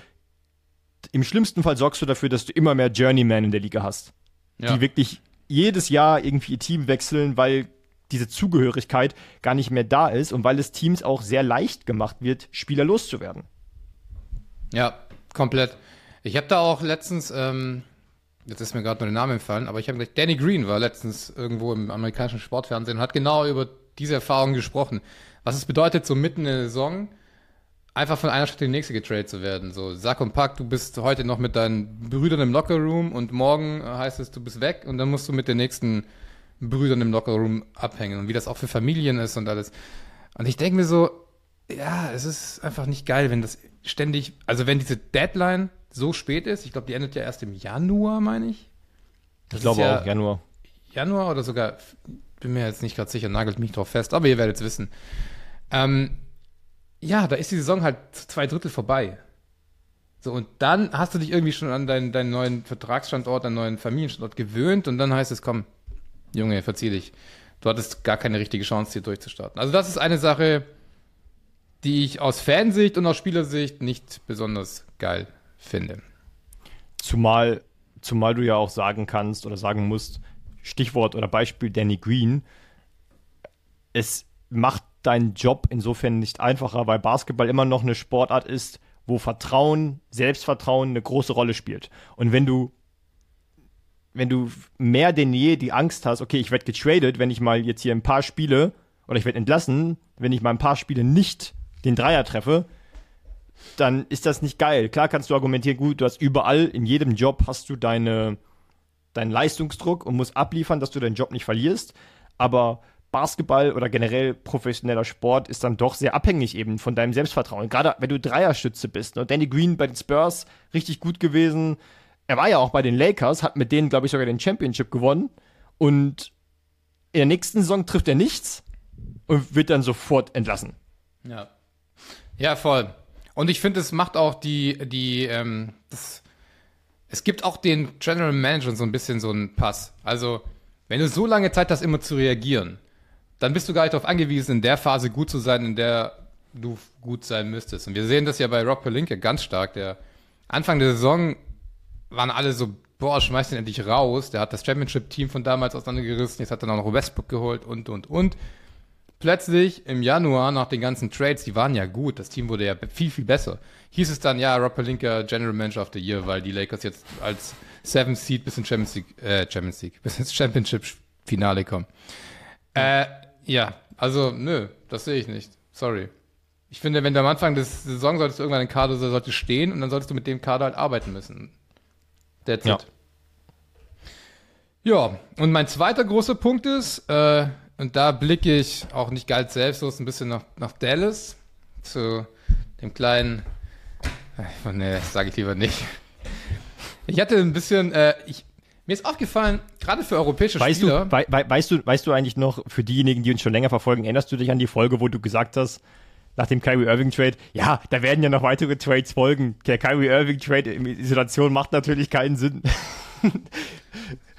im schlimmsten Fall sorgst du dafür, dass du immer mehr Journeyman in der Liga hast. Ja. Die wirklich jedes Jahr irgendwie ihr Team wechseln, weil diese Zugehörigkeit gar nicht mehr da ist und weil es Teams auch sehr leicht gemacht wird, Spieler loszuwerden. Ja, komplett. Ich habe da auch letztens, ähm, jetzt ist mir gerade nur der Name entfallen, aber ich habe gesagt, Danny Green war letztens irgendwo im amerikanischen Sportfernsehen und hat genau über diese Erfahrung gesprochen. Was es bedeutet, so mitten in der Saison einfach von einer Stadt in die nächste getradet zu werden. So, Sack und Pack, du bist heute noch mit deinen Brüdern im Lockerroom und morgen heißt es, du bist weg und dann musst du mit den nächsten Brüdern im Lockerroom abhängen und wie das auch für Familien ist und alles. Und ich denke mir so, ja, es ist einfach nicht geil, wenn das ständig, also wenn diese Deadline so spät ist, ich glaube, die endet ja erst im Januar, meine ich. Das ich glaube ja auch, Januar. Januar oder sogar, bin mir jetzt nicht gerade sicher, nagelt mich drauf fest, aber ihr werdet es wissen. Ähm, ja, da ist die Saison halt zwei Drittel vorbei. So, und dann hast du dich irgendwie schon an deinen, deinen neuen Vertragsstandort, deinen neuen Familienstandort gewöhnt und dann heißt es, komm, Junge, verzieh dich. Du hattest gar keine richtige Chance, hier durchzustarten. Also das ist eine Sache, die ich aus Fansicht und aus Spielersicht nicht besonders geil finde. Zumal, zumal du ja auch sagen kannst oder sagen musst, Stichwort oder Beispiel Danny Green, es macht deinen Job insofern nicht einfacher, weil Basketball immer noch eine Sportart ist, wo Vertrauen, Selbstvertrauen eine große Rolle spielt. Und wenn du wenn du mehr denn je die Angst hast, okay, ich werde getradet, wenn ich mal jetzt hier ein paar Spiele oder ich werde entlassen, wenn ich mal ein paar Spiele nicht den Dreier treffe, dann ist das nicht geil. Klar kannst du argumentieren, gut, du hast überall, in jedem Job hast du deine, deinen Leistungsdruck und musst abliefern, dass du deinen Job nicht verlierst. Aber Basketball oder generell professioneller Sport ist dann doch sehr abhängig eben von deinem Selbstvertrauen. Gerade wenn du Dreierstütze bist. Ne? Danny Green bei den Spurs richtig gut gewesen. Er war ja auch bei den Lakers, hat mit denen, glaube ich, sogar den Championship gewonnen. Und in der nächsten Saison trifft er nichts und wird dann sofort entlassen. Ja. Ja, voll. Und ich finde, es macht auch die, die, ähm, das, es gibt auch den General Manager so ein bisschen so einen Pass. Also, wenn du so lange Zeit hast, immer zu reagieren, dann bist du gar nicht darauf angewiesen, in der Phase gut zu sein, in der du gut sein müsstest. Und wir sehen das ja bei Rob Pelinka ganz stark. Der Anfang der Saison waren alle so, boah, schmeiß den endlich raus. Der hat das Championship-Team von damals auseinandergerissen. Jetzt hat er noch Westbrook geholt und, und, und. Plötzlich im Januar nach den ganzen Trades, die waren ja gut, das Team wurde ja viel, viel besser, hieß es dann, ja, Rob Pelinka General Manager of the Year, weil die Lakers jetzt als Seventh Seed bis ins Champions League, äh, Champions League, bis ins Championship-Finale kommen. Äh, ja, also, nö, das sehe ich nicht. Sorry. Ich finde, wenn du am Anfang des Saison solltest du irgendwann ein Kader sollte stehen und dann solltest du mit dem Kader halt arbeiten müssen. That's Ja. it. Ja, und mein zweiter großer Punkt ist, äh, und da blicke ich auch nicht ganz selbstlos ein bisschen nach, nach Dallas, zu dem kleinen, äh, nee, das sage ich lieber nicht. Ich hatte ein bisschen, äh, ich, mir ist aufgefallen, gerade für europäische Weißt du, Spieler, wei wei weißt, du, weißt du eigentlich noch, für diejenigen, die uns schon länger verfolgen, erinnerst du dich an die Folge, wo du gesagt hast, nach dem Kyrie Irving Trade, ja, da werden ja noch weitere Trades folgen. Der Kyrie Irving Trade in Isolation macht natürlich keinen Sinn.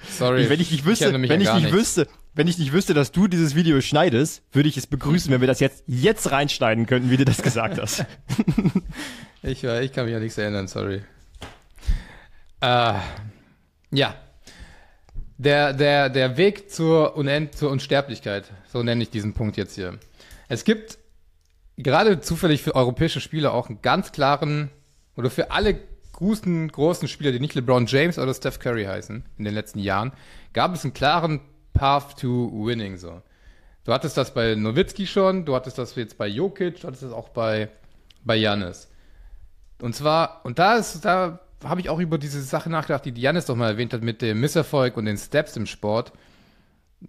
sorry, wenn ich nicht wüsste, mich wenn ich nicht nichts. wüsste, wenn ich nicht wüsste, dass du dieses Video schneidest, würde ich es begrüßen, wenn wir das jetzt jetzt reinschneiden könnten, wie du das gesagt hast. Ich, äh, ich kann mich an nichts erinnern, sorry. Äh, ja. Der, der, der Weg zur, Unend zur Unsterblichkeit, so nenne ich diesen Punkt jetzt hier. Es gibt gerade zufällig für europäische Spieler auch einen ganz klaren, oder für alle großen, großen Spieler, die nicht LeBron James oder Steph Curry heißen, in den letzten Jahren, gab es einen klaren Path to Winning, so. Du hattest das bei Nowitzki schon, du hattest das jetzt bei Jokic, du hattest das auch bei, bei Giannis. Und zwar, und da ist, da habe ich auch über diese Sache nachgedacht, die Janis doch mal erwähnt hat mit dem Misserfolg und den Steps im Sport.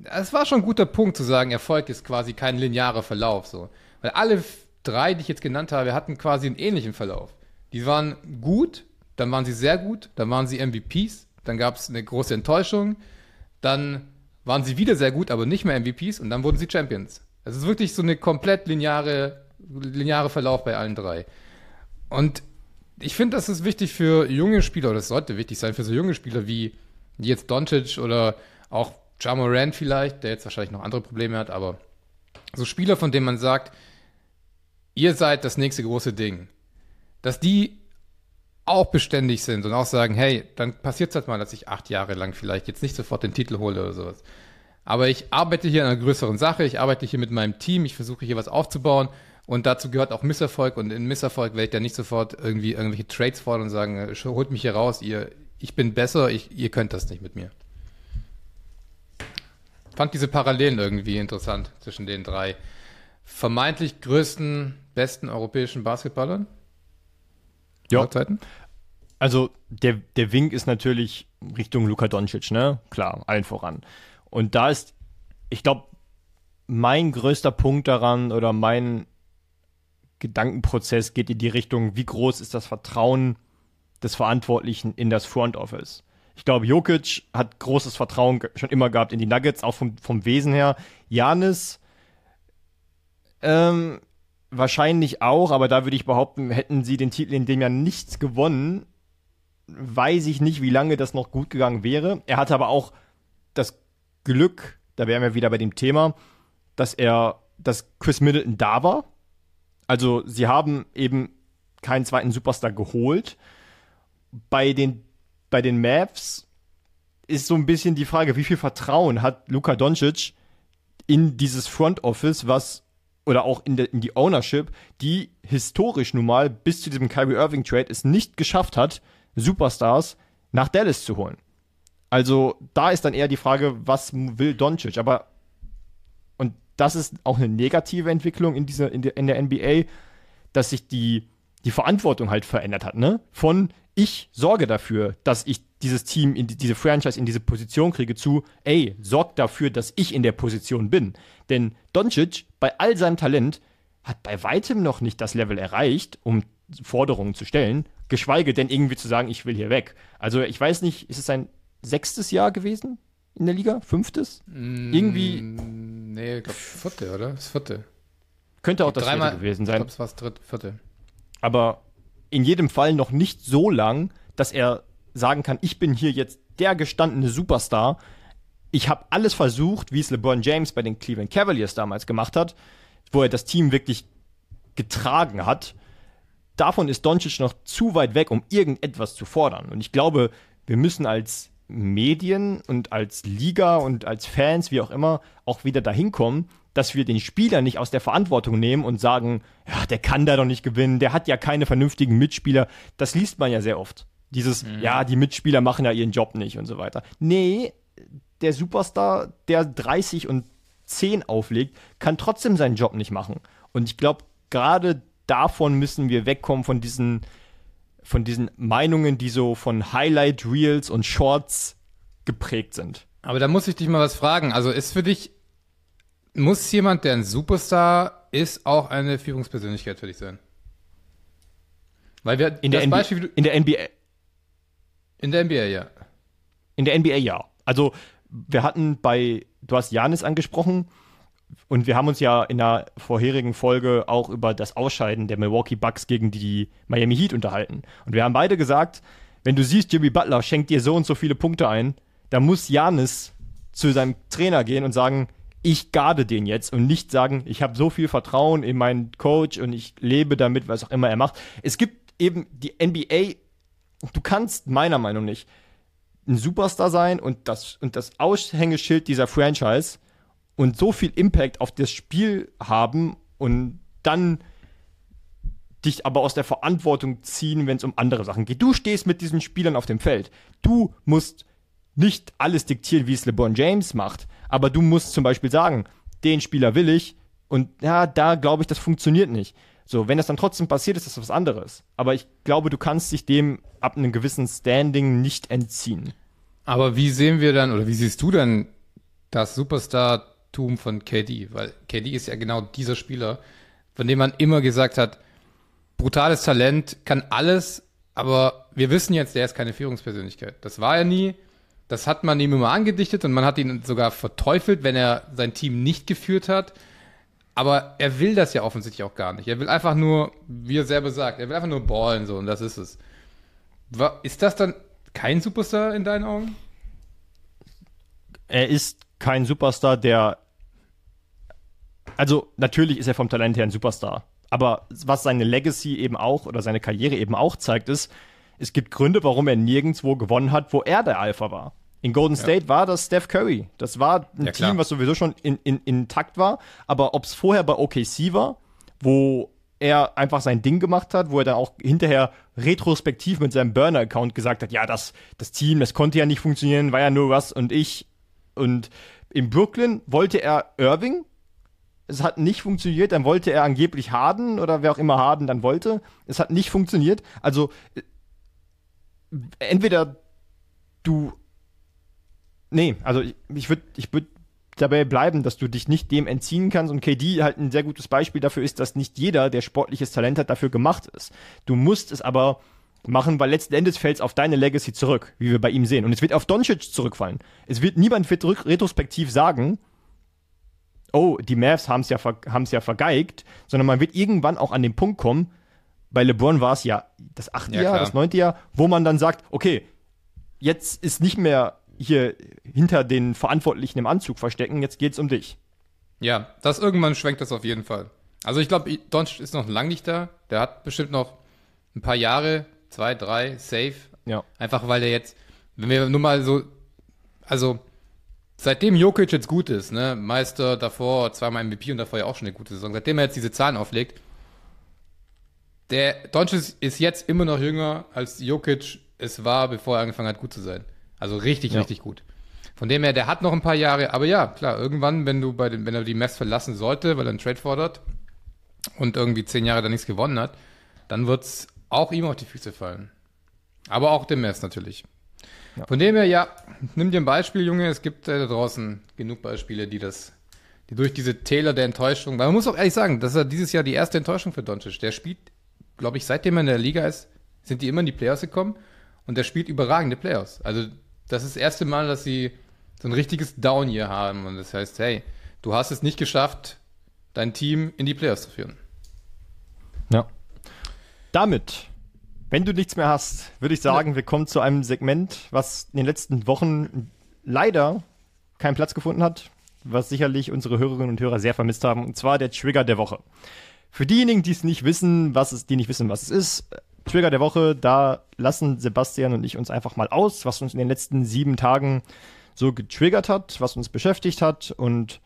Es war schon ein guter Punkt zu sagen, Erfolg ist quasi kein linearer Verlauf, so. Weil alle drei, die ich jetzt genannt habe, hatten quasi einen ähnlichen Verlauf. Die waren gut, dann waren sie sehr gut, dann waren sie MVPs, dann gab es eine große Enttäuschung, dann waren sie wieder sehr gut, aber nicht mehr MVPs und dann wurden sie Champions. Es ist wirklich so eine komplett lineare, lineare Verlauf bei allen drei. Und ich finde, das ist wichtig für junge Spieler, oder es sollte wichtig sein für so junge Spieler wie jetzt Doncic oder auch Ja Morant vielleicht, der jetzt wahrscheinlich noch andere Probleme hat, aber so Spieler, von denen man sagt, ihr seid das nächste große Ding, dass die auch beständig sind und auch sagen, hey, dann passiert es halt mal, dass ich acht Jahre lang vielleicht jetzt nicht sofort den Titel hole oder sowas. Aber ich arbeite hier an einer größeren Sache, ich arbeite hier mit meinem Team, ich versuche hier was aufzubauen und dazu gehört auch Misserfolg und in Misserfolg werde ich dann nicht sofort irgendwie irgendwelche Trades fordern und sagen, äh, holt mich hier raus, ihr, ich bin besser, ich, ihr könnt das nicht mit mir. Fand diese Parallelen irgendwie interessant zwischen den drei vermeintlich größten, besten europäischen Basketballern Ja. Also der, der Wink ist natürlich Richtung Luka Doncic, ne? Klar, allen voran. Und da ist, ich glaube, mein größter Punkt daran oder mein Gedankenprozess geht in die Richtung, wie groß ist das Vertrauen des Verantwortlichen in das Front Office. Ich glaube, Jokic hat großes Vertrauen schon immer gehabt in die Nuggets, auch vom, vom Wesen her. Janis ähm, wahrscheinlich auch, aber da würde ich behaupten, hätten sie den Titel in dem Jahr nichts gewonnen, weiß ich nicht, wie lange das noch gut gegangen wäre. Er hatte aber auch das Glück, da wären wir wieder bei dem Thema, dass er, dass Chris Middleton da war. Also sie haben eben keinen zweiten Superstar geholt. Bei den, bei den Mavs ist so ein bisschen die Frage, wie viel Vertrauen hat Luka Doncic in dieses Front Office, was oder auch in, der, in die Ownership, die historisch nun mal bis zu diesem Kyrie Irving Trade es nicht geschafft hat, Superstars nach Dallas zu holen. Also da ist dann eher die Frage, was will Doncic? Aber und das ist auch eine negative Entwicklung in, dieser, in, der, in der NBA, dass sich die, die Verantwortung halt verändert hat. Ne? Von ich sorge dafür, dass ich dieses Team, in die, diese Franchise in diese Position kriege, zu, ey, sorg dafür, dass ich in der Position bin. Denn Doncic, bei all seinem Talent, hat bei weitem noch nicht das Level erreicht, um Forderungen zu stellen, geschweige denn irgendwie zu sagen, ich will hier weg. Also ich weiß nicht, ist es sein sechstes Jahr gewesen in der Liga? Fünftes? Irgendwie Nee, ich glaube vierte, oder? Das vierte. könnte auch das Dreimal vierte gewesen Ich sein. glaube, es war das dritte, vierte. aber in jedem Fall noch nicht so lang, dass er sagen kann, ich bin hier jetzt der gestandene Superstar. Ich habe alles versucht, wie es LeBron James bei den Cleveland Cavaliers damals gemacht hat, wo er das Team wirklich getragen hat. Davon ist Doncic noch zu weit weg, um irgendetwas zu fordern. Und ich glaube, wir müssen als Medien und als Liga und als Fans, wie auch immer, auch wieder dahin kommen, dass wir den Spieler nicht aus der Verantwortung nehmen und sagen, ja, der kann da doch nicht gewinnen, der hat ja keine vernünftigen Mitspieler. Das liest man ja sehr oft. Dieses, ja, die Mitspieler machen ja ihren Job nicht und so weiter. Nee, der Superstar, der 30 und 10 auflegt, kann trotzdem seinen Job nicht machen. Und ich glaube, gerade davon müssen wir wegkommen, von diesen, von diesen Meinungen, die so von Highlight Reels und Shorts geprägt sind. Aber da muss ich dich mal was fragen. Also ist für dich, muss jemand, der ein Superstar ist, auch eine Führungspersönlichkeit für dich sein? Weil wir, In der, Beispiel, in der NBA, in der NBA, ja. in der NBA ja. Also wir hatten bei, du hast Janis angesprochen und wir haben uns ja in der vorherigen Folge auch über das Ausscheiden der Milwaukee Bucks gegen die Miami Heat unterhalten. Und wir haben beide gesagt, wenn du siehst, Jimmy Butler schenkt dir so und so viele Punkte ein, dann muss Janis zu seinem Trainer gehen und sagen, ich garde den jetzt und nicht sagen, ich habe so viel Vertrauen in meinen Coach und ich lebe damit, was auch immer er macht. Es gibt eben die NBA, du kannst meiner Meinung nach ein Superstar sein und das, und das Aushängeschild dieser Franchise und so viel Impact auf das Spiel haben und dann dich aber aus der Verantwortung ziehen, wenn es um andere Sachen geht. Du stehst mit diesen Spielern auf dem Feld. Du musst nicht alles diktieren, wie es LeBron James macht, aber du musst zum Beispiel sagen, den Spieler will ich und ja, da glaube ich, das funktioniert nicht. So, wenn das dann trotzdem passiert, ist das was anderes. Aber ich glaube, du kannst dich dem ab einem gewissen Standing nicht entziehen. Aber wie sehen wir dann, oder wie siehst du dann das Superstar-Tum von KD? Weil KD ist ja genau dieser Spieler, von dem man immer gesagt hat, brutales Talent, kann alles, aber wir wissen jetzt, der ist keine Führungspersönlichkeit. Das war er nie. Das hat man ihm immer angedichtet und man hat ihn sogar verteufelt, wenn er sein Team nicht geführt hat. Aber er will das ja offensichtlich auch gar nicht. Er will einfach nur, wie er selber sagt, er will einfach nur ballen so und das ist es. Ist das dann kein Superstar in deinen Augen? er ist kein Superstar, der. Also, natürlich ist er vom Talent her ein Superstar. Aber was seine Legacy eben auch oder seine Karriere eben auch zeigt, ist, es gibt Gründe, warum er nirgendwo gewonnen hat, wo er der Alpha war. In Golden State war das Steph Curry. Das war ein Ja. Team, was sowieso schon in, in, intakt war. Aber ob es vorher bei OKC war, wo er einfach sein Ding gemacht hat, wo er dann auch hinterher retrospektiv mit seinem Burner-Account gesagt hat, ja, das, das Team, das konnte ja nicht funktionieren, war ja nur Russ und ich. Und in Brooklyn wollte er Irving. Es hat nicht funktioniert. Dann wollte er angeblich Harden oder wer auch immer Harden dann wollte. Es hat nicht funktioniert. Also äh, entweder du. Nee, also ich, ich würde ich würd dabei bleiben, dass du dich nicht dem entziehen kannst und KD halt ein sehr gutes Beispiel dafür ist, dass nicht jeder, der sportliches Talent hat, dafür gemacht ist. Du musst es aber machen, weil letzten Endes fällt es auf deine Legacy zurück, wie wir bei ihm sehen. Und es wird auf Doncic zurückfallen. Es wird niemand wird retrospektiv sagen, oh, die Mavs haben es ja, ver ja vergeigt, sondern man wird irgendwann auch an den Punkt kommen, bei LeBron war es ja das achte Ja, Jahr, klar. das neunte Jahr, wo man dann sagt, okay, jetzt ist nicht mehr hier hinter den Verantwortlichen im Anzug verstecken, jetzt geht's um dich. Ja, das irgendwann schwenkt das auf jeden Fall. Also ich glaube, Doncic ist noch lang nicht da. Der hat bestimmt noch ein paar Jahre, zwei, drei, safe. Ja. Einfach weil der jetzt, wenn wir nur mal so, also seitdem Jokic jetzt gut ist, ne, Meister davor, zweimal MVP und davor ja auch schon eine gute Saison, seitdem er jetzt diese Zahlen auflegt, der Doncic ist jetzt immer noch jünger als Jokic es war, bevor er angefangen hat, gut zu sein. Also richtig, Ja. richtig gut. Von dem her, der hat noch ein paar Jahre, aber ja, klar, irgendwann, wenn du bei den, wenn er die Mess verlassen sollte, weil er einen Trade fordert und irgendwie zehn Jahre da nichts gewonnen hat, dann wird's auch ihm auf die Füße fallen. Aber auch dem Mess natürlich. Von dem her, ja, nimm dir ein Beispiel, Junge. Es gibt äh, da draußen genug Beispiele, die das, die durch diese Täler der Enttäuschung, weil man muss auch ehrlich sagen, das ist ja dieses Jahr die erste Enttäuschung für Doncic. Der spielt, glaube ich, seitdem er in der Liga ist, sind die immer in die Playoffs gekommen und der spielt überragende Playoffs. Also das ist das erste Mal, dass sie so ein richtiges Down hier haben und das heißt, hey, du hast es nicht geschafft, dein Team in die Playoffs zu führen. Ja. Damit, wenn du nichts mehr hast, würde ich sagen, wir kommen zu einem Segment, was in den letzten Wochen leider keinen Platz gefunden hat, was sicherlich unsere Hörerinnen und Hörer sehr vermisst haben, und zwar der Trigger der Woche. Für diejenigen, die es nicht wissen, was es, die nicht wissen, was es ist, Trigger der Woche, da lassen Sebastian und ich uns einfach mal aus, was uns in den letzten sieben Tagen so getriggert hat, was uns beschäftigt hat. Und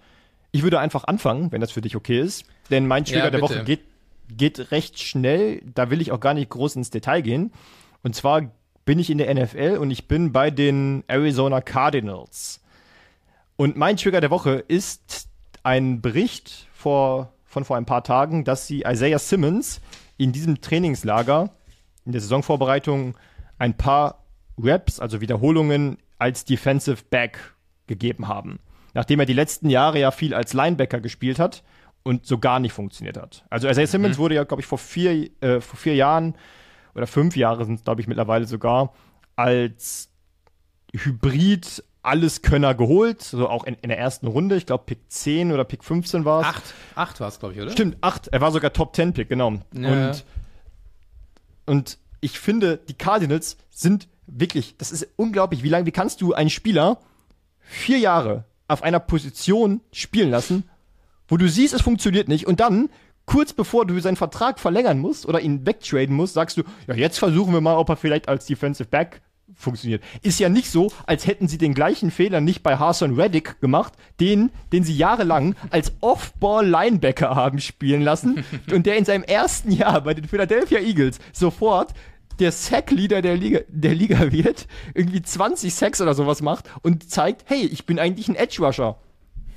ich würde einfach anfangen, wenn das für dich okay ist. Denn mein Trigger Ja, der. Woche geht, geht recht schnell. Da will ich auch gar nicht groß ins Detail gehen. Und zwar bin ich in der NFL und ich bin bei den Arizona Cardinals. Und mein Trigger der Woche ist ein Bericht vor, von vor ein paar Tagen, dass sie Isaiah Simmons in diesem Trainingslager in der Saisonvorbereitung ein paar Reps, also Wiederholungen als Defensive Back gegeben haben. Nachdem er die letzten Jahre ja viel als Linebacker gespielt hat und so gar nicht funktioniert hat. Also Isaiah Simmons wurde ja, glaube ich, vor vier, äh, vor vier Jahren oder fünf Jahre sind es, glaube ich, mittlerweile sogar, als Hybrid Alleskönner geholt, so auch in, in der ersten Runde, ich glaube Pick 10 oder Pick 15 war es. Acht, acht war es, glaube ich, oder? Stimmt, 8, er war sogar Top 10 Pick, genau. Ja. Und, und ich finde, die Cardinals sind wirklich, das ist unglaublich, wie lange, wie kannst du einen Spieler vier Jahre auf einer Position spielen lassen, wo du siehst, es funktioniert nicht und dann kurz bevor du seinen Vertrag verlängern musst oder ihn wegtraden musst, sagst du, ja, jetzt versuchen wir mal, ob er vielleicht als Defensive Back funktioniert. Ist ja nicht so, als hätten sie den gleichen Fehler nicht bei Harson Reddick gemacht, den, den sie jahrelang als Off-Ball-Linebacker haben spielen lassen und der in seinem ersten Jahr bei den Philadelphia Eagles sofort der Sack-Leader der Liga, der Liga wird, irgendwie 20 Sacks oder sowas macht und zeigt, hey, ich bin eigentlich ein Edge-Rusher.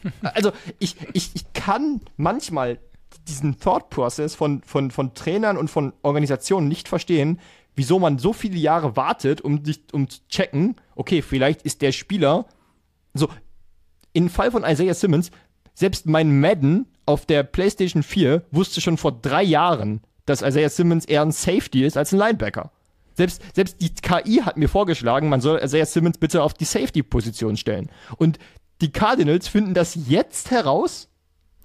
Also ich, ich, ich kann manchmal diesen Thought-Process von, von, von Trainern und von Organisationen nicht verstehen, wieso man so viele Jahre wartet, um, sich, um zu checken, okay, vielleicht ist der Spieler, so, im Fall von Isaiah Simmons, selbst mein Madden auf der PlayStation 4 wusste schon vor drei Jahren, dass Isaiah Simmons eher ein Safety ist als ein Linebacker. Selbst, selbst die KI hat mir vorgeschlagen, man soll Isaiah Simmons bitte auf die Safety-Position stellen. Und die Cardinals finden das jetzt heraus?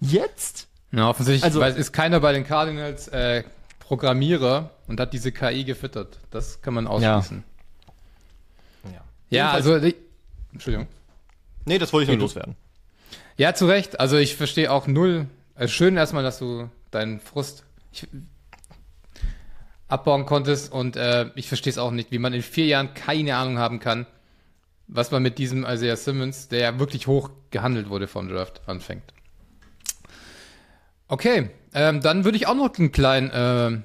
Jetzt? Ja, offensichtlich Also- weil es ist keiner bei den Cardinals äh, Programmierer und hat diese KI gefüttert. Das kann man ausschließen. Ja, Jedenfalls- also, ich, Entschuldigung. Nee, das wollte ich nur loswerden. Ja, zu Recht. Also ich verstehe auch null. Also schön erstmal, dass du deinen Frust ich, abbauen konntest und äh, ich verstehe es auch nicht, wie man in vier Jahren keine Ahnung haben kann, was man mit diesem Isaiah Simmons, der ja wirklich hoch gehandelt wurde vom Draft, anfängt. Okay, ähm, dann würde ich auch noch einen kleinen äh,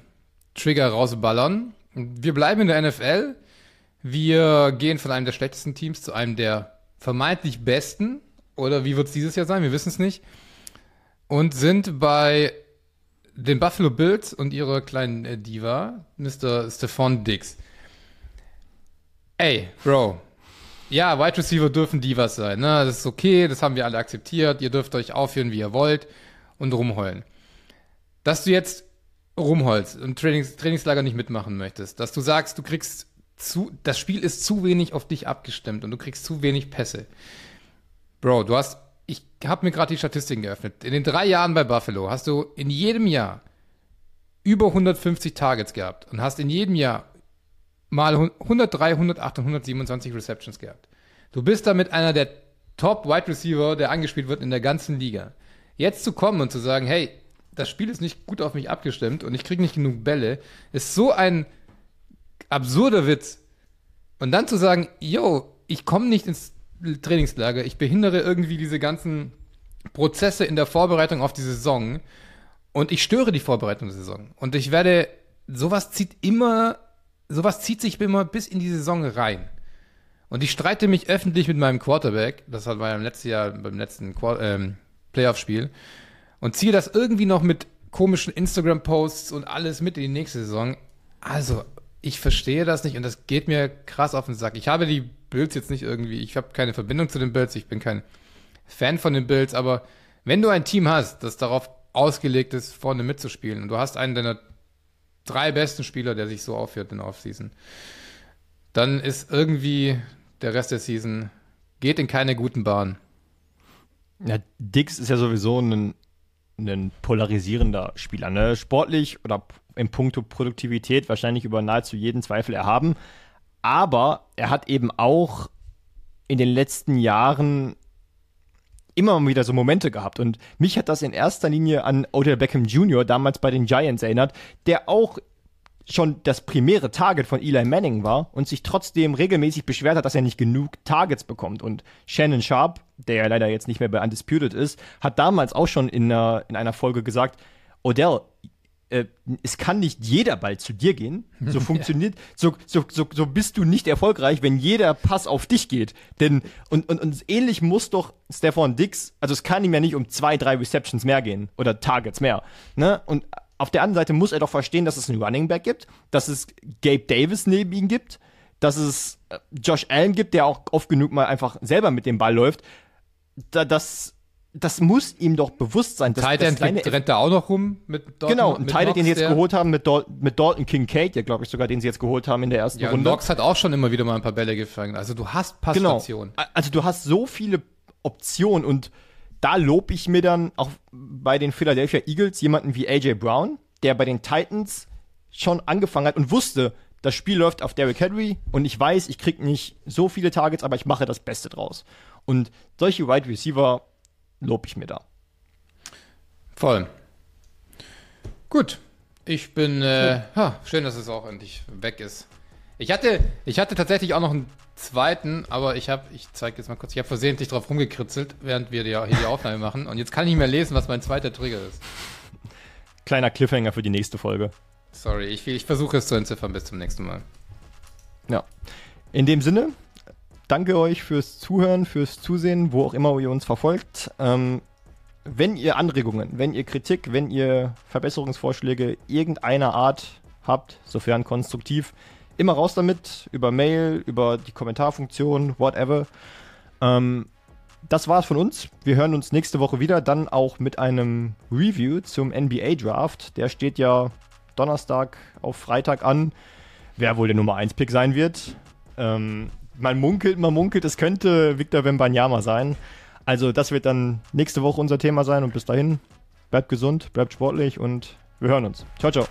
Trigger rausballern. Wir bleiben in der NFL. Wir gehen von einem der schlechtesten Teams zu einem der vermeintlich besten. Oder wie wird es dieses Jahr sein? Wir wissen es nicht. Und sind bei den Buffalo Bills und ihrer kleinen äh, Diva, Mr. Stephon Diggs. Ey, Bro. Ja, Wide Receiver dürfen Divas sein. Ne? Das ist okay, das haben wir alle akzeptiert. Ihr dürft euch aufführen, wie ihr wollt und rumheulen. Dass du jetzt rumholst und Trainings, Trainingslager nicht mitmachen möchtest, dass du sagst, du kriegst zu, das Spiel ist zu wenig auf dich abgestimmt und du kriegst zu wenig Pässe. Bro, du hast, ich habe mir gerade die Statistiken geöffnet. In den drei Jahren bei Buffalo hast du in jedem Jahr über 150 Targets gehabt und hast in jedem Jahr mal 103, 108 und 127 Receptions gehabt. Du bist damit einer der Top Wide Receiver, der angespielt wird in der ganzen Liga. Jetzt zu kommen und zu sagen, hey, das Spiel ist nicht gut auf mich abgestimmt und ich kriege nicht genug Bälle, ist so ein absurder Witz. Und dann zu sagen, yo, ich komme nicht ins Trainingslager, ich behindere irgendwie diese ganzen Prozesse in der Vorbereitung auf die Saison und ich störe die Vorbereitung der Saison. Und ich werde, sowas zieht immer, sowas zieht sich immer bis in die Saison rein. Und ich streite mich öffentlich mit meinem Quarterback, das war beim letzten Jahr, beim letzten Qua- ähm, Playoff-Spiel, und ziehe das irgendwie noch mit komischen Instagram-Posts und alles mit in die nächste Saison. Also, ich verstehe das nicht und das geht mir krass auf den Sack. Ich habe die Bills jetzt nicht irgendwie, ich habe keine Verbindung zu den Bills, ich bin kein Fan von den Bills, aber wenn du ein Team hast, das darauf ausgelegt ist, vorne mitzuspielen und du hast einen deiner drei besten Spieler, der sich so aufführt in der Offseason, dann ist irgendwie der Rest der Season geht in keine guten Bahnen. Ja, Dix ist ja sowieso ein, ein polarisierender Spieler. Ne? Sportlich oder im Punkto Produktivität wahrscheinlich über nahezu jeden Zweifel erhaben. Aber er hat eben auch in den letzten Jahren immer mal wieder so Momente gehabt. Und mich hat das in erster Linie an Odell Beckham Jr. damals bei den Giants erinnert, der auch schon das primäre Target von Eli Manning war und sich trotzdem regelmäßig beschwert hat, dass er nicht genug Targets bekommt. Und Shannon Sharp, der ja leider jetzt nicht mehr bei Undisputed ist, hat damals auch schon in einer, in einer Folge gesagt, Odell, äh, es kann nicht jeder Ball zu dir gehen. So funktioniert, so, so, so, so bist du nicht erfolgreich, wenn jeder Pass auf dich geht. Denn, und, und, und ähnlich muss doch Stefan Dix, also es kann ihm ja nicht um zwei, drei Receptions mehr gehen oder Targets mehr. Ne? Und auf der anderen Seite muss er doch verstehen, dass es einen Running Back gibt, dass es Gabe Davis neben ihm gibt, dass es äh, Josh Allen gibt, der auch oft genug mal einfach selber mit dem Ball läuft. Da, das, das muss ihm doch bewusst sein. Dass, End seine- rennt da auch noch rum mit Dalton, Genau, ein Teil, den sie jetzt geholt haben mit, Dal mit Dalton Kincaid, ja, glaube ich sogar, den sie jetzt geholt haben in der ersten Ja, und Runde. Knox hat auch schon immer wieder mal ein paar Bälle gefangen. Also du hast genau. Passstationen. Also du hast so viele Optionen und da lob ich mir dann auch bei den Philadelphia Eagles jemanden wie AJ Brown, der bei den Titans schon angefangen hat und wusste, das Spiel läuft auf Derrick Henry und ich weiß, ich krieg nicht so viele Targets, aber ich mache das Beste draus. Und solche Wide Receiver lob ich mir da. Voll. Gut. Ich bin, äh, ha, schön, dass es auch endlich weg ist. Ich hatte, ich hatte tatsächlich auch noch einen zweiten, aber ich habe, ich zeige jetzt mal kurz, ich habe versehentlich drauf rumgekritzelt, während wir die, hier die Aufnahme machen. Und jetzt kann ich nicht mehr lesen, was mein zweiter Trigger ist. Kleiner Cliffhanger für die nächste Folge. Sorry, ich, ich versuche es zu entziffern. Bis zum nächsten Mal. Ja. In dem Sinne, danke euch fürs Zuhören, fürs Zusehen, wo auch immer ihr uns verfolgt. Ähm, wenn ihr Anregungen, wenn ihr Kritik, wenn ihr Verbesserungsvorschläge irgendeiner Art habt, sofern konstruktiv, immer raus damit, über Mail, über die Kommentarfunktion, whatever. Ähm, das war's von uns. Wir hören uns nächste Woche wieder, dann auch mit einem Review zum NBA Draft. Der steht ja Donnerstag auf Freitag an. Wer wohl der Nummer 1 Pick sein wird. Ähm, man munkelt, man munkelt, es könnte Victor Wembanyama sein. Also das wird dann nächste Woche unser Thema sein und bis dahin bleibt gesund, bleibt sportlich und wir hören uns. Ciao, ciao.